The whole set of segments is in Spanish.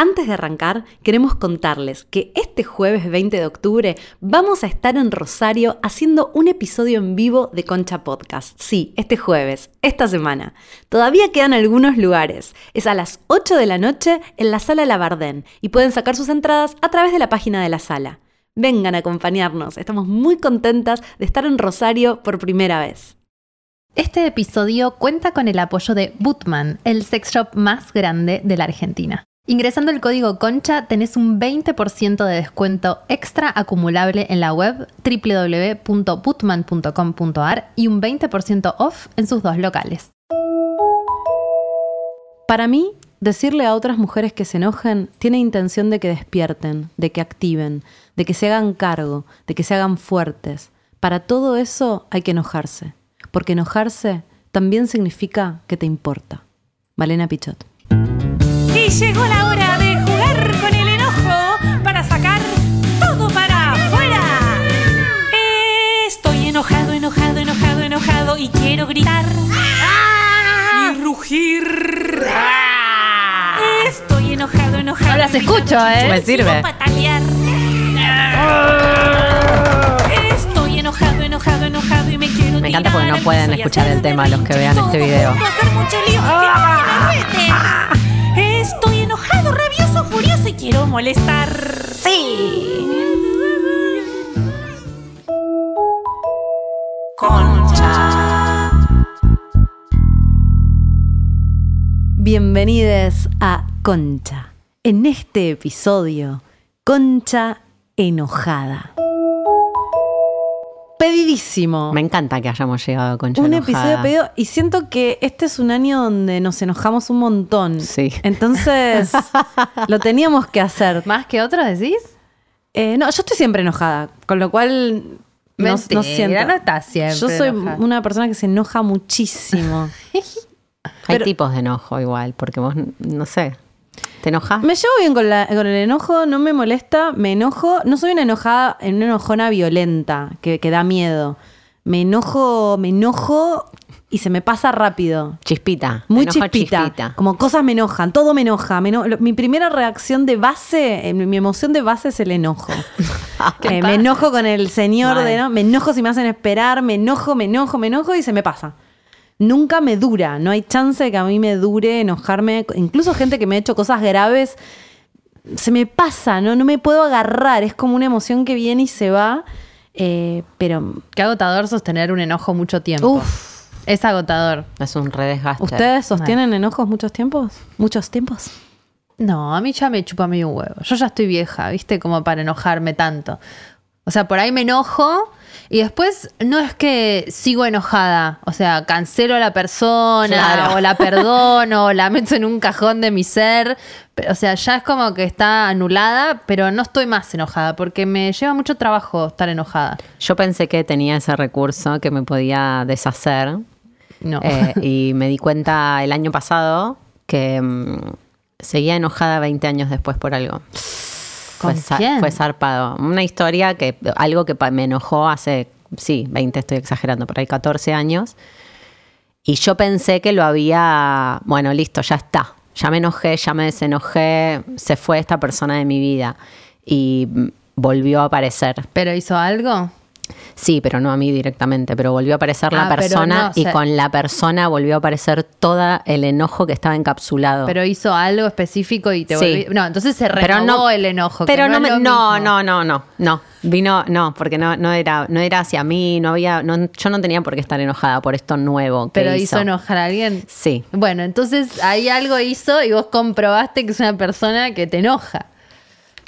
Antes de arrancar, queremos contarles que este jueves 20 de octubre vamos a estar en Rosario haciendo un episodio en vivo de Concha Podcast. Sí, este jueves, esta semana. Todavía quedan algunos lugares. Es a las 8 de la noche en la sala Labardén y pueden sacar sus entradas a través de la página de la sala. Vengan a acompañarnos, estamos muy contentas de estar en Rosario por primera vez. Este episodio cuenta con el apoyo de Bootman, el sex shop más grande de la Argentina. Ingresando el código CONCHA tenés un 20% de descuento extra acumulable en la web www.putman.com.ar y un 20% off en sus dos locales. Para mí, decirle a otras mujeres que se enojen tiene intención de que despierten, de que activen, de que se hagan cargo, de que se hagan fuertes. Para todo eso hay que enojarse, porque enojarse también significa que te importa. Malena Pichot. Y llegó la hora de jugar con el enojo para sacar todo para afuera. Estoy enojado, enojado, enojado, enojado y quiero gritar y rugir. Estoy enojado, enojado. Ahora se enojado, escucha, ¿eh? Me sirve. patalear. Estoy enojado, enojado, enojado y me quiero Me encanta porque no pueden escuchar el tema los que vean este video. Estoy enojado, rabioso, furioso y quiero molestar. Sí. Concha. Bienvenidos a Concha. En este episodio, Concha enojada. Pedidísimo. Me encanta que hayamos llegado con un episodio pedido y siento que este es un año donde nos enojamos un montón. Sí. Entonces, lo teníamos que hacer. ¿Más que otros decís? Eh, no, yo estoy siempre enojada, con lo cual no, no Mentira, siento. no estás siempre Yo soy enojada. una persona que se enoja muchísimo. Hay tipos de enojo igual, porque vos, no sé, ¿te enojas? Me llevo bien con, la- con el enojo, no me molesta, me enojo. No soy una enojada, una enojona violenta, que, que da miedo. Me enojo, me enojo y se me pasa rápido. Chispita. Muy chispita, Como cosas me enojan, todo me enoja. me eno- lo- mi primera reacción de base, eh, mi mi emoción de base es el enojo. Eh, me enojo con el señor, Mal. de, ¿no? me enojo si me hacen esperar, me enojo, me enojo, me enojo y se me pasa. Nunca me dura, no hay chance de que a mí me dure enojarme. Incluso gente que me ha hecho cosas graves, se me pasa, ¿no? No me puedo agarrar, es como una emoción que viene y se va. eh, pero Qué agotador sostener un enojo mucho tiempo. Uf. Es agotador. Es un redesgaste. ¿Ustedes sostienen enojos muchos tiempos? ¿Muchos tiempos? No, a mí ya me chupa medio un huevo. Yo ya estoy vieja, ¿viste? Como para enojarme tanto. O sea, por ahí me enojo y después no es que sigo enojada. O sea, cancelo a la persona Claro. o la perdono o la meto en un cajón de mi ser. Pero, o sea, ya es como que está anulada, pero no estoy más enojada porque me lleva mucho trabajo estar enojada. Yo pensé que tenía ese recurso que me podía deshacer. No. eh, y me di cuenta el año pasado que mm, seguía enojada 20 años después por algo. ¿Con fue, za- quién? fue zarpado. Una historia que, algo que me enojó hace, sí, 20, estoy exagerando, por ahí 14 años. Y yo pensé que lo había, bueno, listo, ya está. Ya me enojé, ya me desenojé, se fue esta persona de mi vida. Y mm, volvió a aparecer. ¿Pero hizo algo? Sí, pero no a mí directamente, pero volvió a aparecer Ah, la pero persona no, o y con la persona volvió a aparecer todo el enojo que estaba encapsulado. Pero hizo algo específico y te Sí. volví- No, entonces se Pero renovó el enojo. que Pero no, es me- no, no, no, no, no. Vino, no, porque no, no era, no era hacia mí, no había, no, yo no tenía por qué estar enojada por esto nuevo. que Pero hizo enojar a alguien. Sí. Bueno, entonces ahí algo hizo y vos comprobaste que es una persona que te enoja.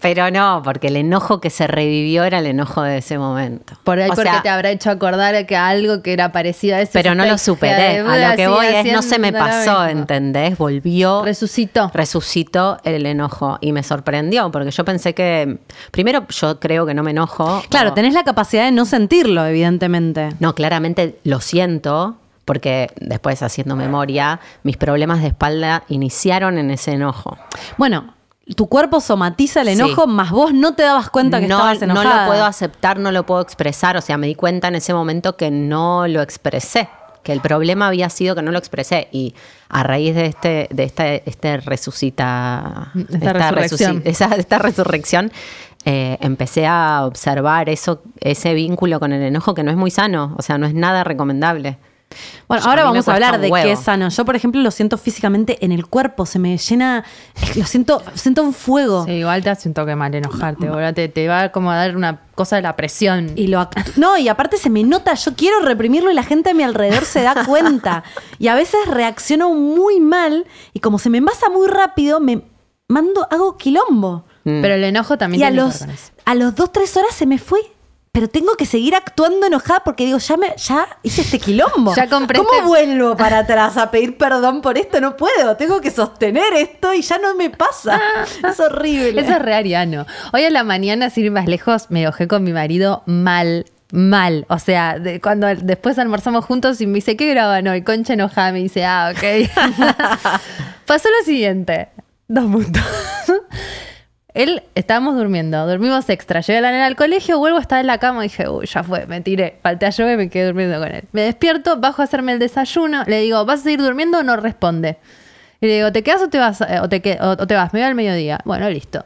Pero no, porque el enojo que se revivió era el enojo de ese momento. Por ahí O porque sea, te habrá hecho acordar que algo que era parecido a eso. Pero no lo superé. A lo que voy es, no se me pasó. ¿entendés? Volvió. Resucitó. resucitó el enojo y me sorprendió porque yo pensé que primero yo creo que no me enojo Claro, o- tenés la capacidad de no sentirlo, evidentemente. no claramente lo siento porque después haciendo memoria mis problemas de espalda iniciaron en ese enojo Bueno, tu cuerpo somatiza el Sí. enojo, más vos no te dabas cuenta que no, estabas no enojada. lo puedo aceptar no lo puedo expresar o sea me di cuenta en ese momento que no lo expresé que el problema había sido que no lo expresé y a raíz de este de esta este resucita Esta resurrección. resuci- esa- esta resurrección eh, empecé a observar eso ese vínculo con el enojo que no es muy sano o sea no es nada recomendable Bueno, ahora vamos a hablar de qué es sano. Yo, por ejemplo, lo siento físicamente en el cuerpo, se me llena, lo siento, siento un fuego. Sí, igual te hace un toque mal enojarte, boludo. Te, te va como a dar una cosa de la presión. Y lo act- no, y aparte se me nota, yo quiero reprimirlo y la gente a mi alrededor se da cuenta. Y a veces reacciono muy mal y como se me envasa muy rápido, me mando, hago quilombo. Pero el enojo también Y a los, a los dos, tres horas se me fue. Pero tengo que seguir actuando enojada porque digo, ya me, ya hice este quilombo. Ya compré ¿Cómo este- vuelvo para atrás a pedir perdón por esto? No puedo. Tengo que sostener esto y ya no me pasa. es horrible. Eso es re ariano. Hoy a la mañana, sin ir más lejos, me enojé con mi marido mal. Mal, o sea, de- cuando después almorzamos juntos y me dice, ¿qué graban hoy? Concha enojada, me dice, ah, ok. Pasó lo siguiente, dos puntos. Él, estábamos durmiendo, dormimos extra. Llevé a la nena al colegio, vuelvo a estar en la cama y dije, uy, ya fue, me tiré. Falté a llover y me quedé durmiendo con él. Me despierto, bajo a hacerme el desayuno, le digo, ¿vas a seguir durmiendo no responde? Y le digo, ¿te quedas o te vas? eh, O te, o te vas, me voy al mediodía. Bueno, listo.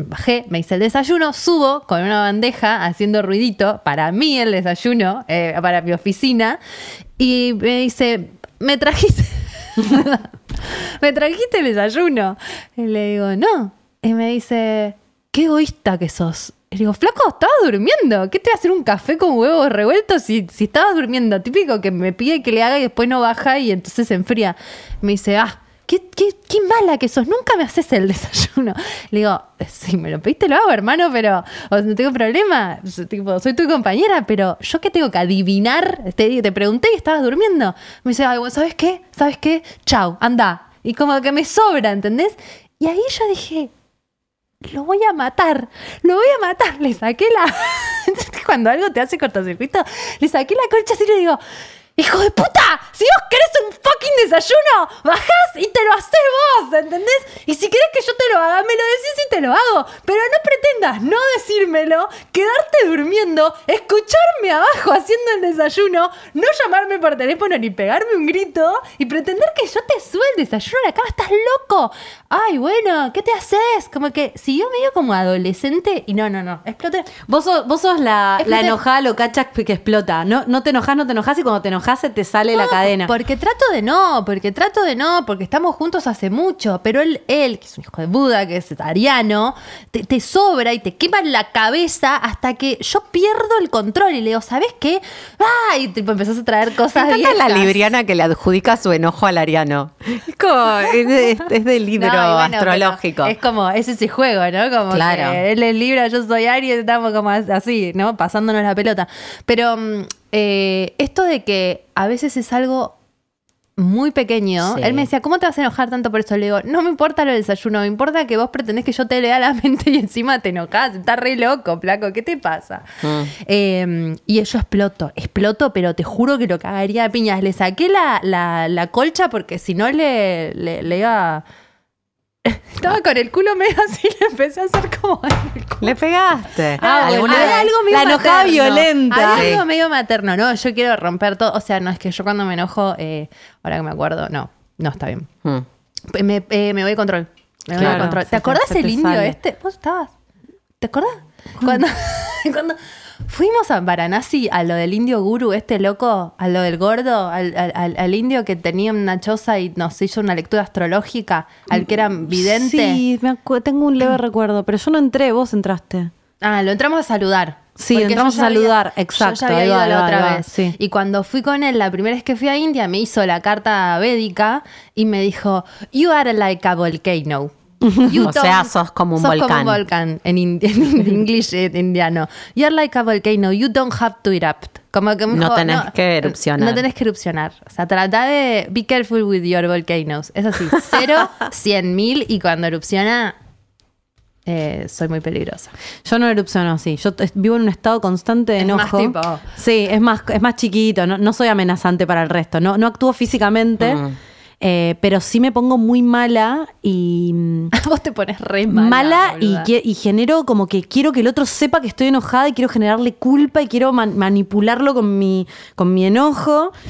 Bajé, me hice el desayuno, subo con una bandeja haciendo ruidito, para mí el desayuno, eh, para mi oficina, y me dice, ¿me trajiste? ¿Me trajiste el desayuno? Y le digo, no. Y me dice, qué egoísta que sos. Y digo, flaco, estabas durmiendo. ¿Qué te voy a hacer un café con huevos revueltos si, si estabas durmiendo? Típico que me pide que le haga y después no baja y entonces se enfría. Me dice, ah, qué, qué, qué mala que sos. Nunca me haces el desayuno. Le digo, si me lo pediste lo hago, hermano, pero o no tengo problema. Tipo, soy tu compañera, pero yo qué tengo que adivinar. Te, te pregunté y estabas durmiendo. Me dice, ay, ¿sabes qué? ¿Sabes qué? Chau, anda. Y como que me sobra, ¿entendés? Y ahí yo dije, lo voy a matar, lo voy a matar. Le saqué la. Cuando algo te hace cortocircuito, le saqué la colcha así y le digo. ¡Hijo de puta! Si vos querés un fucking desayuno, bajás y te lo haces vos, ¿entendés? Y si querés que yo te lo haga, me lo decís y te lo hago. Pero no pretendas no decírmelo, quedarte durmiendo, escucharme abajo haciendo el desayuno, no llamarme por teléfono ni pegarme un grito y pretender que yo te suba el desayuno a la cama. ¡Estás loco! Ay, bueno, ¿qué te haces? Como que siguió medio como adolescente y no, no, no, exploté. Vos sos, vos sos la, la enojada locacha que explota. No, no te enojas, no te enojas y cuando te se te sale la cadena. Porque trato de no, porque trato de no, porque estamos juntos hace mucho, pero él, él que es un hijo de Buda, que es ariano, te, te sobra y te quema en la cabeza hasta que yo pierdo el control y le digo, ¿sabes qué? ¡Ay! Y tipo empezás a traer cosas encanta la libriana que le adjudica su enojo al ariano. Es como, es de, es de libro No, bueno, astrológico. Es como, es ese juego, ¿no? Como Claro. que él es Libra, yo soy Aries, estamos como así, ¿no? Pasándonos la pelota. Pero mm, eh, esto de que a veces es algo muy pequeño, Sí. él me decía, ¿cómo te vas a enojar tanto por eso? Le digo, no me importa lo del desayuno, me importa que vos pretendés que yo te lea la mente y encima te enojás, estás re loco, flaco, ¿qué te pasa? Mm. Eh, y yo exploto, exploto, pero te juro que lo cagaría a piñas. Le saqué la, la, la colcha porque si no le, le, le iba... Estaba con el culo medio así, le empecé a hacer como... en el culo. Le pegaste. Ah, bueno, ¿Alguna había algo medio La enojada materno. violenta. Había Sí. algo medio materno, no, yo quiero romper todo. O sea, no, es que yo cuando me enojo, eh, ahora que me acuerdo, no, no está bien. Mm. Me, eh, me voy a control. Me voy control. ¿Te acordás te el indio sale. este? ¿Vos estabas? ¿Te acordás? Cuando, cuando fuimos a Varanasi a lo del indio guru, este loco, a lo del gordo, al, al- indio que tenía una choza y nos hizo una lectura astrológica, al que era vidente. Sí, me tengo un leve recuerdo, pero yo no entré, vos entraste. Ah, lo entramos a saludar. Sí, Porque entramos a saludar, había- exacto, Yo ya había ido va, la ahí va, otra va, vez. sí. Y cuando fui con él, la primera vez que fui a India, me hizo la carta védica y me dijo, You are like a volcano. You O sea, sos como un sos como volcán. un volcán en, in- en inglés eh, indiano. You are like a volcano. You don't have to erupt. Como que No tenés que erupcionar. No tenés que erupcionar. O sea, trata de be careful with your volcanoes. Es así, cero, cien mil y cuando erupciona, eh, soy muy peligrosa. Yo no erupciono así. Yo vivo en un estado constante de Es más enojo. tipo- Sí, es más, es más chiquito. No, no soy amenazante para el resto. No, no actúo físicamente, Mm. Eh, pero sí me pongo muy mala y. Vos te pones re mala. mala y, y genero como que quiero que el otro sepa que estoy enojada y quiero generarle culpa y quiero man- manipularlo con mi, con mi enojo.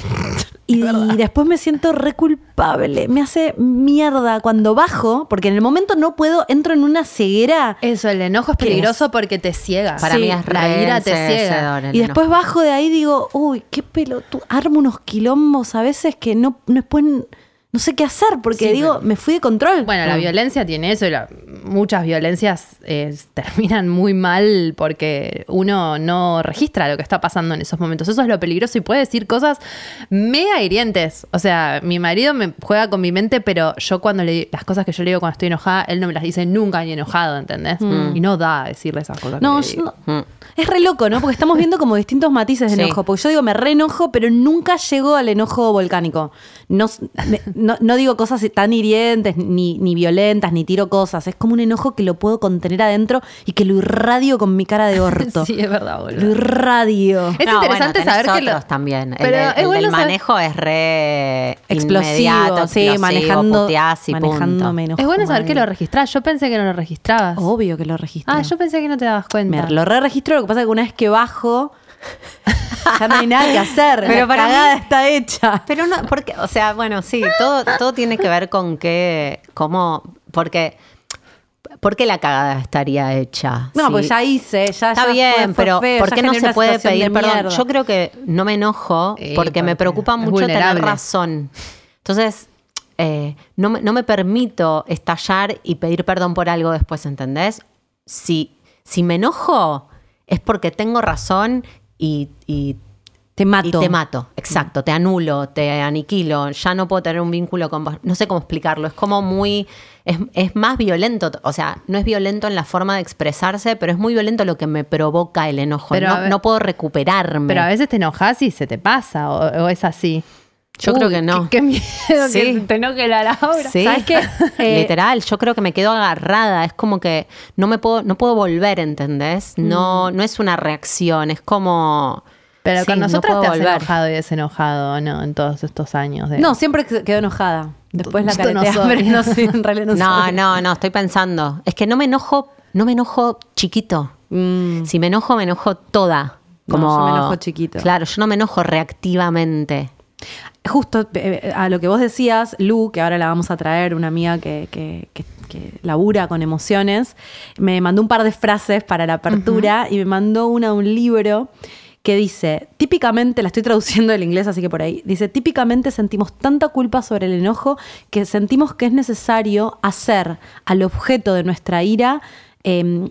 Y, después me siento re culpable. Me hace mierda cuando bajo, porque en el momento no puedo, entro en una ceguera. Eso, el enojo es ¿Qué peligroso porque te ciega. Para Sí, mí es la ira te ciega. Y después enojo. bajo de ahí y digo, uy, qué pelotudo. Armo unos quilombos a veces que no, no pueden, no sé qué hacer, porque Sí, digo, pero- me fui de control. Bueno, la violencia tiene eso y la- muchas violencias eh, terminan muy mal porque uno no registra lo que está pasando en esos momentos. Eso es lo peligroso y puede decir cosas mega hirientes. O sea, mi marido me juega con mi mente, pero yo cuando le las cosas que yo le digo cuando estoy enojada, él no me las dice nunca ni enojado, ¿entendés? Y no da a decirle esas cosas. Mm. No, que le yo digo. no- es re loco, ¿no? Porque estamos viendo como distintos matices de Sí. enojo. Porque yo digo, me re enojo, pero nunca llego al enojo volcánico. No, no, no digo cosas tan hirientes, ni, ni violentas, ni tiro cosas. Es como un enojo que lo puedo contener adentro y que lo irradio con mi cara de orto. Sí, es verdad, Lo boludo. irradio. Es No, interesante bueno, saber que lo- otros también. El, Pero el bueno del saber- manejo es re Explosivo, inmediato, sí, explosivo, manejando, y manejándome enojo Es bueno saber que lo registrás. Yo pensé que no lo registrabas. Obvio que lo registro. Ah, yo pensé que no te dabas cuenta. Me lo re registro, lo que pasa es que una vez que bajo, ya no hay nada que hacer. Pero la para cagada mí- está hecha. Pero no, porque, o sea, bueno, sí, todo, todo tiene que ver con qué, cómo, porque, ¿por qué la cagada estaría hecha? No, Sí. pues ya hice, ya Está ya bien, fue- fue pero feo, ¿por qué no se puede pedir perdón? mierda. Yo creo que no me enojo porque me preocupa mucho tener razón. Entonces, eh, no, me, no me permito estallar y pedir perdón por algo después, ¿entendés? Si, si me enojo es porque tengo razón y, y Te mato. y te mato, exacto, te anulo, te aniquilo, ya no puedo tener un vínculo con vos. No sé cómo explicarlo, es como muy, es, es más violento, o sea, no es violento en la forma de expresarse, pero es muy violento lo que me provoca el enojo. Pero no, no puedo recuperarme. Pero a veces te enojas y se te pasa, o, o es así. Yo creo que no. Qué, qué miedo que Sí. se te enoje la Laura. Sí. ¿Sabes qué? Eh, Literal, yo creo que me quedo agarrada. Es como que no me puedo, no puedo volver, ¿entendés? No, no es una reacción, es como. Pero sí, con no nosotras puedo te has volver. enojado y desenojado, ¿no? En todos estos años. De... No, siempre quedo enojada. Después la no caretea, soy. pero no en realidad no No, soy. no, no, estoy pensando. Es que no me enojo, no me enojo chiquito. Mm. Si me enojo, me enojo toda. No, Como, yo me enojo chiquito. Claro, yo no me enojo reactivamente. Justo eh, a lo que vos decías, Lu, que ahora la vamos a traer, una amiga que, que- que- que labura con emociones, me mandó un par de frases para la apertura y me mandó una de un libro que dice, típicamente, la estoy traduciendo del inglés, así que por ahí, dice, típicamente sentimos tanta culpa sobre el enojo que sentimos que es necesario hacer al objeto de nuestra ira em,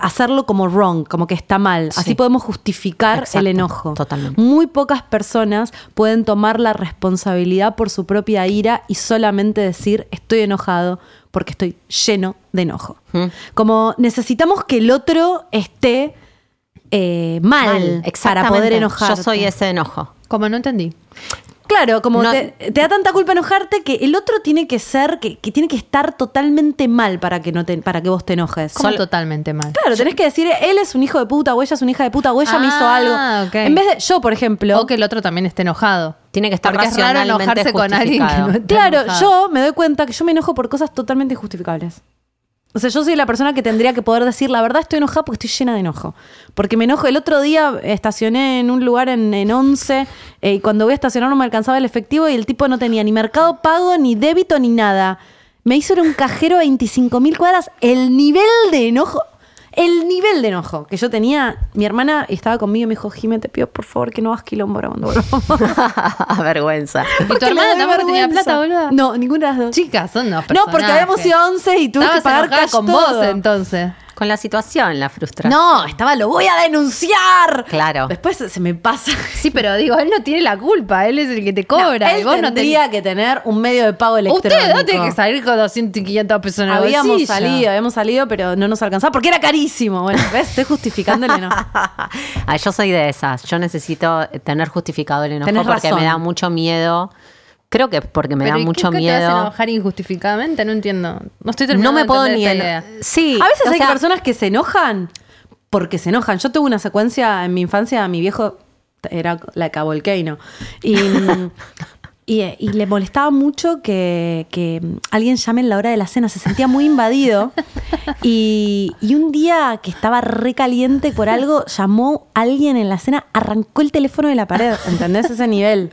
hacerlo como wrong, como que está mal. Así Sí. podemos justificar Exacto, el enojo. totalmente. Muy pocas personas pueden tomar la responsabilidad por su propia ira y solamente decir estoy enojado porque estoy lleno de enojo. Mm. Como necesitamos que el otro esté eh, mal, Mal, para poder enojar. Yo soy ese enojo. Como no entendí. Claro, como No- te, te da tanta culpa enojarte que el otro tiene que ser, que, que tiene que estar totalmente mal para que, no te, para que vos te enojes. Como totalmente mal. Claro, tenés que decir, él es un hijo de puta, o ella es una hija de puta, o ella me hizo Ah, algo. En vez de, yo, por ejemplo, O que el otro también esté enojado. Tiene que estar Porque es raro racionalmente enojarse con alguien que no está Claro, enojado. yo me doy cuenta que yo me enojo por cosas totalmente injustificables. O sea, yo soy la persona que tendría que poder decir, la verdad estoy enojada porque estoy llena de enojo. Porque me enojo. El otro día estacioné en un lugar en, en 11 eh, y cuando voy a estacionar no me alcanzaba el efectivo y el tipo no tenía ni mercado pago, ni débito, ni nada. Me hizo un cajero a 25 mil cuadras. El nivel de enojo, el nivel de enojo que yo tenía. Mi hermana estaba conmigo y me dijo, Jimé, te pido por favor que no hagas quilombo ahora cuando volvamos. Vergüenza. ¿Y tu hermana tampoco tenía plata, boluda? No, ninguna de las dos. Chicas, son unos No, porque habíamos ido a 11 y tuve que Estabas pagar enojada cash con todo. vos entonces. Con la situación, la frustración. No, estaba, lo voy a denunciar. Claro. Después se me pasa. Sí, pero digo, él no tiene la culpa, él es el que te cobra. No, y él vos no tendría que tener un medio de pago electrónico. Usted no tiene que salir con 200 y 500 pesos en el Habíamos bolsillo. salido, habíamos salido, pero no nos alcanzaba porque era carísimo. Bueno, ¿ves? Estoy justificando el enojo. Yo soy de esas. Yo necesito tener justificado el enojo Tenés porque razón. me da mucho miedo. Creo que porque me Pero da ¿y mucho qué, qué te hace miedo. enojar injustificadidamente? No entiendo. No estoy No terminando me de puedo ni. Sí. A veces hay sea, personas que se enojan porque se enojan. Yo tuve una secuencia en mi infancia, mi viejo era la de Volcano. Y, y, y le molestaba mucho que, que alguien llame en la hora de la cena. Se sentía muy invadido. Y, y un día que estaba re caliente por algo, llamó alguien en la cena, arrancó el teléfono de la pared. ¿Entendés? Ese nivel.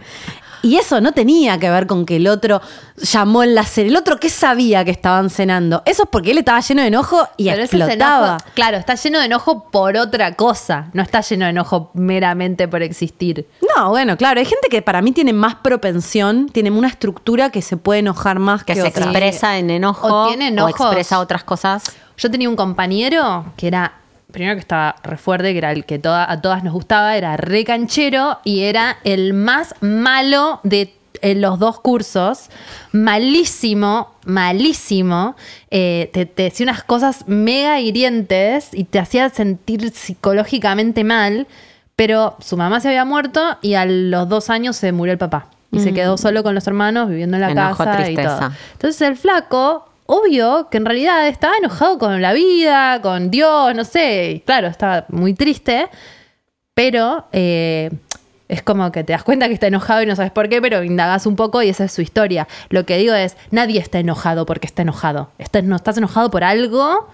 Y eso no tenía que ver con que el otro llamó en la serie. El otro que sabía que estaban cenando. Eso es porque él estaba lleno de enojo y Pero explotaba. enojo- claro, está lleno de enojo por otra cosa. No está lleno de enojo meramente por existir. No, bueno, claro, hay gente que para mí tiene más propensión, tiene una estructura que se puede enojar más que, Que se otra. expresa en enojo O o, tiene enojos. expresa otras cosas. Yo tenía un compañero que era, primero que estaba re fuerte, que era el que toda- a todas nos gustaba, era re canchero y era el más malo de los dos cursos. Malísimo, malísimo. Eh, te, te decía unas cosas mega hirientes y te hacía sentir psicológicamente mal. Pero su mamá se había muerto y a los dos años se murió el papá. Y se quedó solo con los hermanos viviendo en la Enojo, casa y todo. Entonces el flaco, obvio que en realidad estaba enojado con la vida, con Dios, no sé. Claro, estaba muy triste, pero eh, es como que te das cuenta que está enojado y no sabes por qué, pero indagas un poco y esa es su historia. Lo que digo es, nadie está enojado porque está enojado. Estás, no, estás enojado por algo.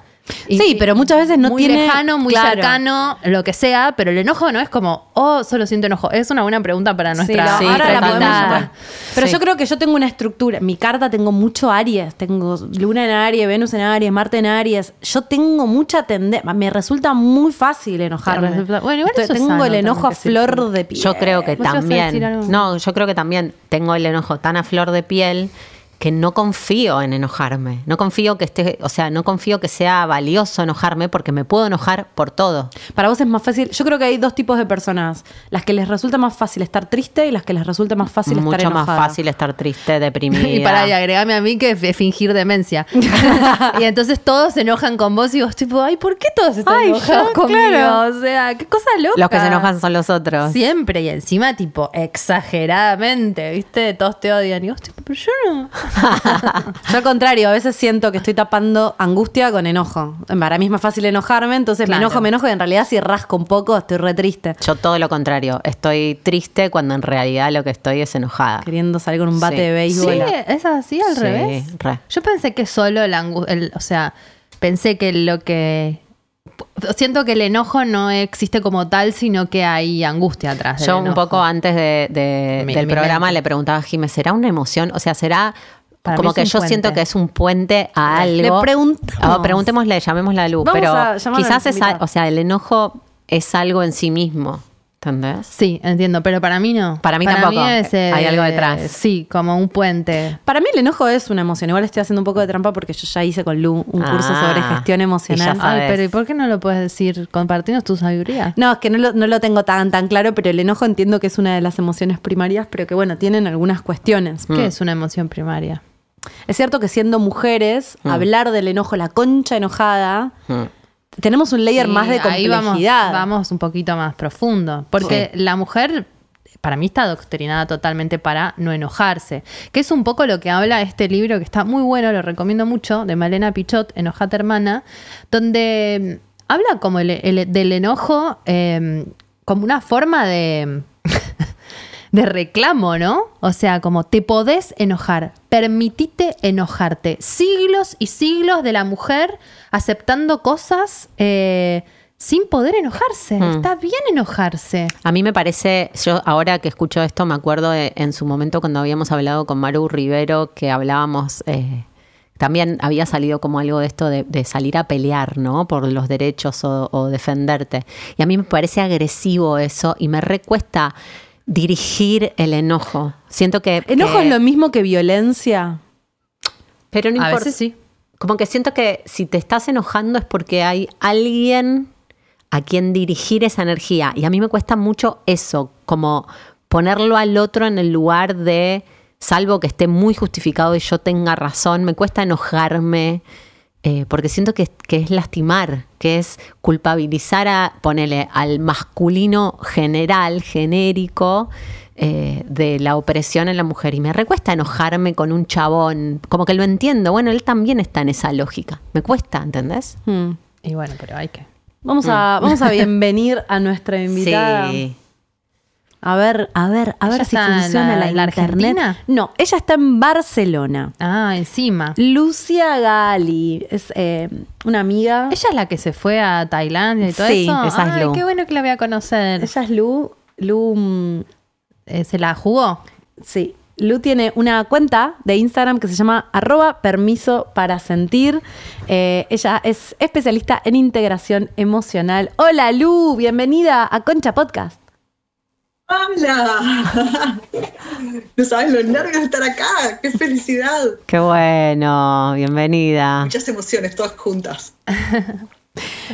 Y- Sí, pero muchas veces no muy tiene- lejano, muy claro. cercano, lo que sea, pero el enojo no es como, oh, solo siento enojo. Es una buena pregunta para nuestra, Sí, ahora la podemos. Pero Sí. yo creo que yo tengo una estructura. Mi carta tengo mucho Aries. Tengo Luna en Aries, Venus en Aries, Marte en Aries. Yo tengo mucha tendencia. Me resulta muy fácil enojarme. Resulta- bueno, igual Estoy- eso es tengo sano el enojo a flor de piel. Yo creo que ¿Vos ibas a decir también. No, yo creo que también tengo el enojo tan a flor de piel que no confío en enojarme. No confío que esté, o sea, no confío que sea valioso enojarme porque me puedo enojar por todo. Para vos es más fácil. Yo creo que hay dos tipos de personas. Las que les resulta más fácil estar triste y las que les resulta más fácil estar Mucho más enojada. fácil estar triste, deprimida. Y para y agregame a mí que es fingir demencia. y entonces todos se enojan con vos y vos tipo, ay, ¿por qué todos están Ay, enojados yo, conmigo? claro. O sea, qué cosa loca. Los que se enojan son los otros. Siempre y encima tipo exageradamente, ¿viste? Todos te odian y vos tipo, pero yo no. Yo al contrario, a veces siento que estoy tapando angustia con enojo. Para mí es más fácil enojarme, entonces Claro. me enojo, me enojo y en realidad si rasco un poco estoy re triste. Yo todo lo contrario. Estoy triste cuando en realidad lo que estoy es enojada. Queriendo salir con un bate Sí. de béisbol. Sí, es así al Sí, revés. re. Yo pensé que solo la angustia, o sea, pensé que lo que... Siento que el enojo no existe como tal, sino que hay angustia atrás. del Yo un enojo. poco antes de- de- Mi- del mi programa mente. le preguntaba a Jiménez, ¿será una emoción? O sea, ¿será Para como que yo puente. siento que es un puente a Le algo? preguntamos. Oh, preguntémosle, llamémosle a Luz. Vamos pero a llamar a quizás es, a- o sea, el enojo es algo en sí mismo. ¿Entendés? Sí, entiendo, pero para mí no. Para mí tampoco. es, eh, Hay algo detrás. Sí, como un puente. Para mí el enojo es una emoción. Igual estoy haciendo un poco de trampa porque yo ya hice con Lu un curso Ah, sobre gestión y emocional. Ay, pero ¿y por qué no lo puedes decir compartiendo tu sabiduría? No, es que no lo, no lo tengo tan, tan claro, pero el enojo entiendo que es una de las emociones primarias, pero que bueno, tienen algunas cuestiones. ¿Qué es una emoción primaria? Es cierto que siendo mujeres, Mm. hablar del enojo, la concha enojada, Mm. tenemos un layer Sí, más de ahí complejidad. vamos, vamos un poquito más profundo. Porque la mujer, para mí, está adoctrinada totalmente para no enojarse. Que es un poco lo que habla este libro, que está muy bueno, lo recomiendo mucho, de Malena Pichot, Enojate Hermana, donde mm, habla como el- el- del enojo eh, como una forma de. De reclamo, ¿no? O sea, como te podés enojar, permitite enojarte. Siglos y siglos de la mujer aceptando cosas eh, sin poder enojarse. Hmm. Está bien enojarse. A mí me parece, yo ahora que escucho esto, me acuerdo de, en su momento cuando habíamos hablado con Maru Rivero, que hablábamos, eh, también había salido como algo de esto de, de salir a pelear, ¿no? Por los derechos o, o defenderte. Y a mí me parece agresivo eso y me recuesta dirigir el enojo. Siento que... ¿Enojo que- es lo mismo que violencia? Pero no A importa. veces sí. Como que siento que si te estás enojando es porque hay alguien a quien dirigir esa energía. Y a mí me cuesta mucho eso, como ponerlo al otro en el lugar de, salvo que esté muy justificado y yo tenga razón, me cuesta enojarme. Eh, porque siento que, que es lastimar, que es culpabilizar a, ponele, al masculino general, genérico, eh, de la opresión en la mujer. Y me recuesta enojarme con un chabón, como que lo entiendo. Bueno, él también está en esa lógica. Me cuesta, ¿entendés? Hmm. Y bueno, pero hay que. Vamos a, vamos a bienvenir a nuestra invitada. Mm. Sí. A ver, a ver, a ver ¿Ella si funciona la- la, la internet. Argentina? No, ella está en Barcelona. Ah, encima. Lucia Gali es eh, una amiga. ¿Ella es la que se fue a Tailandia y todo Sí, eso? esa es Ay, Lu. qué bueno que la voy a conocer. Ella es Lu. Lu mm, Eh, ¿Se la jugó? Sí. Lu tiene una cuenta de Instagram que se llama arroba permiso para sentir. Eh, ella es especialista en integración emocional. Hola Lu, bienvenida a Concha Podcast. ¡Hola! No sabes lo nervios de estar acá. ¡Qué felicidad! Qué bueno, bienvenida. Muchas emociones, todas juntas.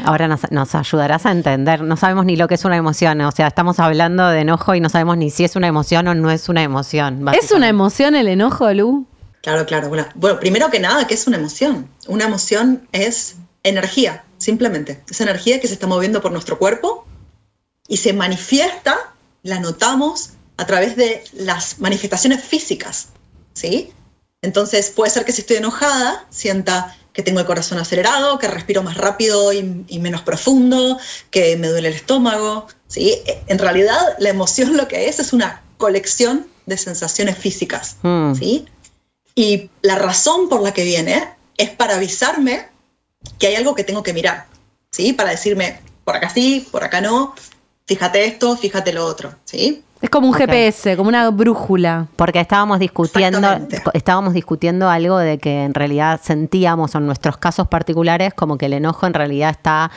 Ahora nos, nos ayudarás a entender. No sabemos ni lo que es una emoción. O sea, estamos hablando de enojo y no sabemos ni si es una emoción o no es una emoción. ¿Es una emoción el enojo, Lu? Claro, claro. Bueno, bueno, primero que nada, ¿qué es una emoción? Una emoción es energía, simplemente. Es energía que se está moviendo por nuestro cuerpo y se manifiesta, la notamos a través de las manifestaciones físicas, ¿sí? Entonces puede ser que si estoy enojada, sienta que tengo el corazón acelerado, que respiro más rápido y, y menos profundo, que me duele el estómago, ¿sí? En realidad la emoción lo que es es una colección de sensaciones físicas, Mm. ¿sí? Y la razón por la que viene es para avisarme que hay algo que tengo que mirar, ¿sí? Para decirme, por acá sí, por acá no, fíjate esto, fíjate lo otro, ¿sí? Es como un. GPS, como una brújula. Porque estábamos discutiendo, estábamos discutiendo algo de que en realidad sentíamos en nuestros casos particulares como que el enojo en realidad está,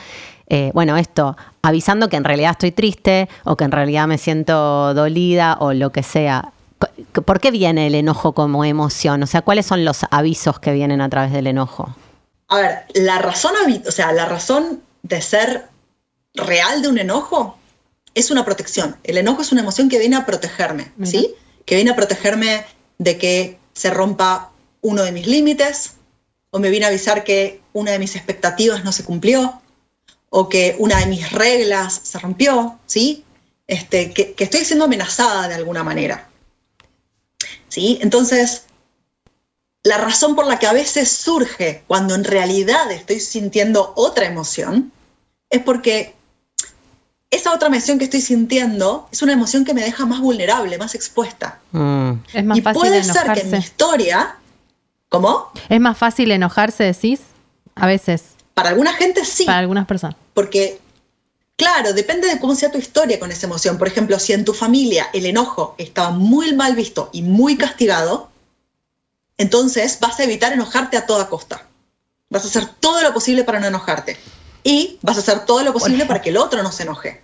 eh, bueno, esto, avisando que en realidad estoy triste o que en realidad me siento dolida o lo que sea. ¿Por qué viene el enojo como emoción? O sea, ¿cuáles son los avisos que vienen a través del enojo? A ver, la razón, o sea, la razón de ser real de un enojo es una protección. El enojo es una emoción que viene a protegerme, ¿sí? Que viene a protegerme de que se rompa uno de mis límites, o me viene a avisar que una de mis expectativas no se cumplió, o que una de mis reglas se rompió, ¿sí? Este, que, que estoy siendo amenazada de alguna manera. ¿Sí? Entonces, la razón por la que a veces surge cuando en realidad estoy sintiendo otra emoción es porque esa otra emoción que estoy sintiendo es una emoción que me deja más vulnerable, más expuesta. Mm. Es más y fácil puede ser que en mi historia, ¿cómo? Es más fácil enojarse, decís, a veces, Para alguna gente sí, para algunas personas. porque, claro, depende de cómo sea tu historia con esa emoción. Por ejemplo, si en tu familia el enojo estaba muy mal visto y muy castigado, entonces vas a evitar enojarte a toda costa. Vas a hacer todo lo posible para no enojarte. Y vas a hacer todo lo posible para que el otro no se enoje.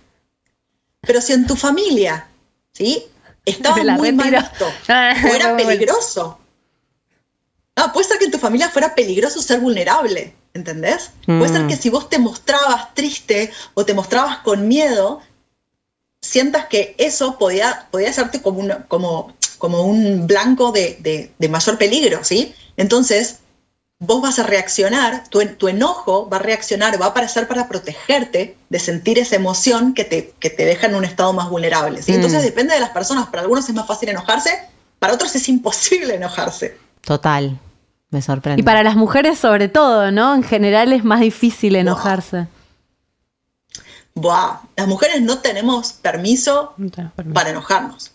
Pero si en tu familia, ¿sí? Estaba muy mal visto, Ah, o era bueno. peligroso. No, puede ser que en tu familia fuera peligroso ser vulnerable, ¿entendés? Puede ser Mm. que si vos te mostrabas triste o te mostrabas con miedo, sientas que eso podía, podía hacerte como, una- como, como un blanco de, de- de mayor peligro, ¿sí? Entonces, vos vas a reaccionar, tu, en- tu enojo va a reaccionar, va a aparecer para protegerte de sentir esa emoción que te, que te deja en un estado más vulnerable, ¿sí? Mm. Entonces, depende de las personas. Para algunos es más fácil enojarse, para otros es imposible enojarse. Total, me sorprende. Y para las mujeres sobre todo, ¿no? En general es más difícil enojarse. Buah, las mujeres no tenemos permiso No tenés permiso. para enojarnos.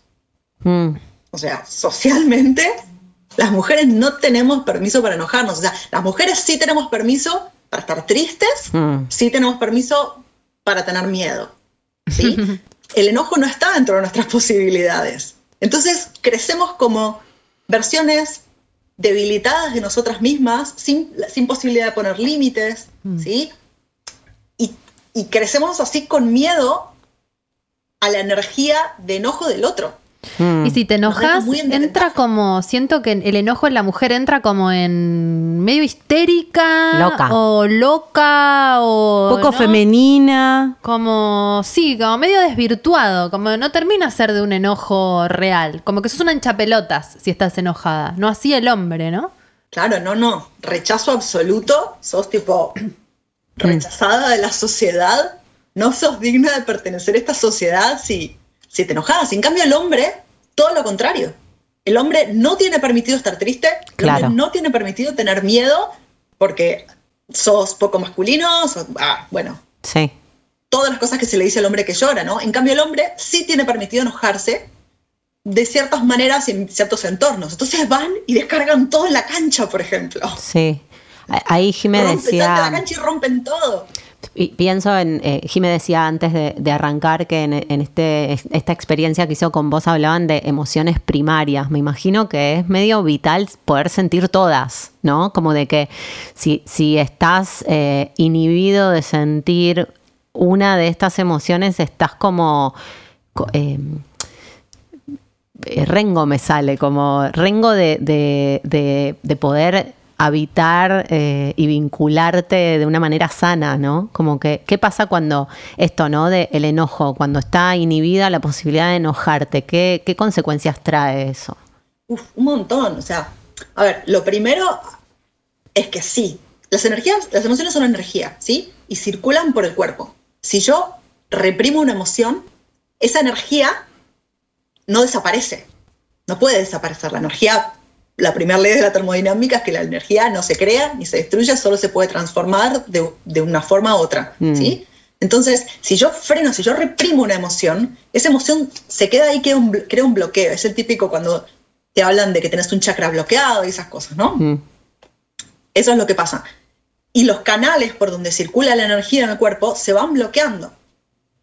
Mm. O sea, socialmente, las mujeres no tenemos permiso para enojarnos. O sea, las mujeres sí tenemos permiso para estar tristes, Mm. sí tenemos permiso para tener miedo. ¿sí? El enojo no está dentro de nuestras posibilidades. Entonces, crecemos como versiones debilitadas de nosotras mismas, sin, sin posibilidad de poner límites, ¿sí? Y, y crecemos así con miedo a la energía de enojo del otro. Mm. Y si te enojas, entra como, siento que el enojo en la mujer entra como en medio histérica. Loca. O loca, o... Poco ¿no? femenina. Como, sí, como medio desvirtuado, como no termina a ser de un enojo real, como que sos una hinchapelotas si estás enojada, no así el hombre, ¿no? Claro, no, no. Rechazo absoluto. Sos tipo rechazada de la sociedad. No sos digna de pertenecer a esta sociedad si, si te enojas. En cambio, el hombre, todo lo contrario. El hombre no tiene permitido estar triste. El Claro. hombre no tiene permitido tener miedo porque sos poco masculino. sos- ah, bueno, Sí. todas las cosas que se le dice al hombre que llora, ¿no? En cambio, el hombre sí tiene permitido enojarse de ciertas maneras y en ciertos entornos. Entonces van y descargan todo en la cancha, por ejemplo. Sí. Ahí Jimé Rompen, saltan a decía... la cancha y rompen todo. Y pienso en, eh, Jimé decía antes de, arrancar que en, este, esta experiencia que hizo con vos hablaban de emociones primarias. Me imagino que es medio vital poder sentir todas, ¿no? Como de que si, si estás eh, inhibido de sentir una de estas emociones, estás como... co- eh, rengo me sale, como rengo de- de- de poder habitar eh, y vincularte de una manera sana, ¿no? Como que, ¿qué pasa cuando esto, ¿no? De el enojo, cuando está inhibida la posibilidad de enojarte, ¿qué, qué consecuencias trae eso? Uf, un montón. O sea, a ver, lo primero es que sí, las energías, las emociones son energía, ¿sí? Y circulan por el cuerpo. Si yo reprimo una emoción, esa energía no desaparece. No puede desaparecer. La energía, la primera ley de la termodinámica es que la energía no se crea ni se destruye, solo se puede transformar de, de una forma a otra, Mm. ¿sí? Entonces, si yo freno, si yo reprimo una emoción, esa emoción se queda ahí, queda un crea un bloqueo. Es el típico cuando te hablan de que tenés un chakra bloqueado y esas cosas, ¿no? Mm, Eso es lo que pasa. Y los canales por donde circula la energía en el cuerpo se van bloqueando.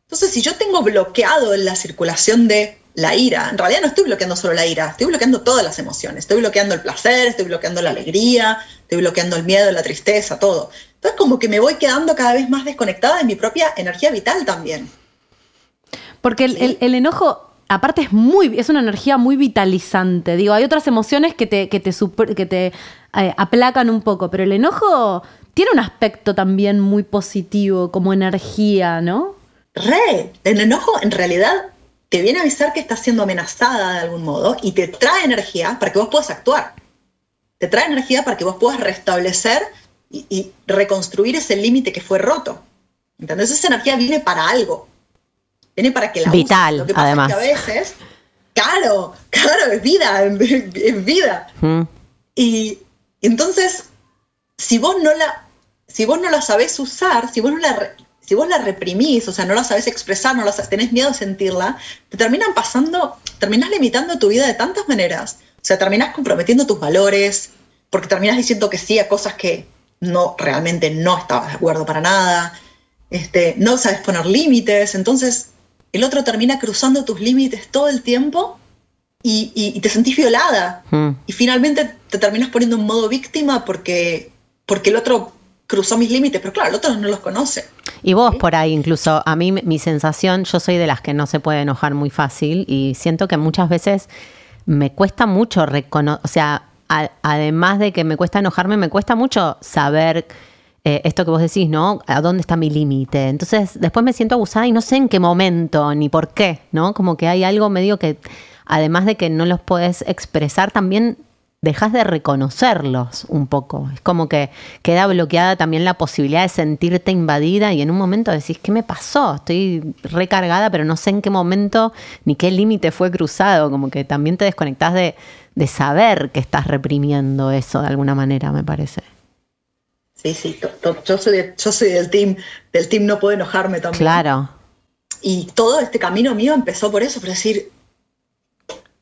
Entonces, si yo tengo bloqueado la circulación de la ira, en realidad no estoy bloqueando solo la ira, estoy bloqueando todas las emociones. Estoy bloqueando el placer, estoy bloqueando la alegría, estoy bloqueando el miedo, la tristeza, todo. Entonces, como que me voy quedando cada vez más desconectada de mi propia energía vital también. Porque el, el- el enojo, aparte, es muy, es una energía muy vitalizante. Digo, hay otras emociones que te, que te, super- que te eh, aplacan un poco, pero el enojo tiene un aspecto también muy positivo, como energía, ¿no? Re, el enojo en realidad te viene a avisar que estás siendo amenazada de algún modo y te trae energía para que vos puedas actuar. Te trae energía para que vos puedas restablecer y, y reconstruir ese límite que fue roto. ¿Entendés? Esa energía viene para algo. Viene para que la uses. Vital, Lo que pasa además. Es que a veces, claro, claro, es vida, es vida. mm. Y entonces, si vos no la, si vos no la sabés usar, si vos no la, si vos la reprimís, o sea, no la sabés expresar, no la sa- tenés miedo de sentirla, te terminan pasando, terminás limitando tu vida de tantas maneras. O sea, terminás comprometiendo tus valores, porque terminás diciendo que sí a cosas que no realmente no estabas de acuerdo para nada. Este, no sabes poner límites, entonces el otro termina cruzando tus límites todo el tiempo y, y- y te sentís violada. Mm. Y finalmente te terminas poniendo en modo víctima porque, porque el otro cruzó mis límites, pero claro, el otro no los conoce. Y vos por ahí, incluso a mí mi sensación, yo soy de las que no se puede enojar muy fácil y siento que muchas veces me cuesta mucho reconocer, o sea, a- además de que me cuesta enojarme, me cuesta mucho saber eh, esto que vos decís, ¿no? ¿A dónde está mi límite? Entonces después me siento abusada y no sé en qué momento ni por qué, ¿no? Como que hay algo medio que, además de que no los puedes expresar, también dejas de reconocerlos un poco. Es como que queda bloqueada también la posibilidad de sentirte invadida y en un momento decís, ¿qué me pasó? Estoy recargada, pero no sé en qué momento ni qué límite fue cruzado. Como que también te desconectás de, de saber que estás reprimiendo eso de alguna manera, me parece. Sí, sí, yo, soy de- yo soy del team, del team no puedo enojarme también. Claro. Y todo este camino mío empezó por eso, por decir,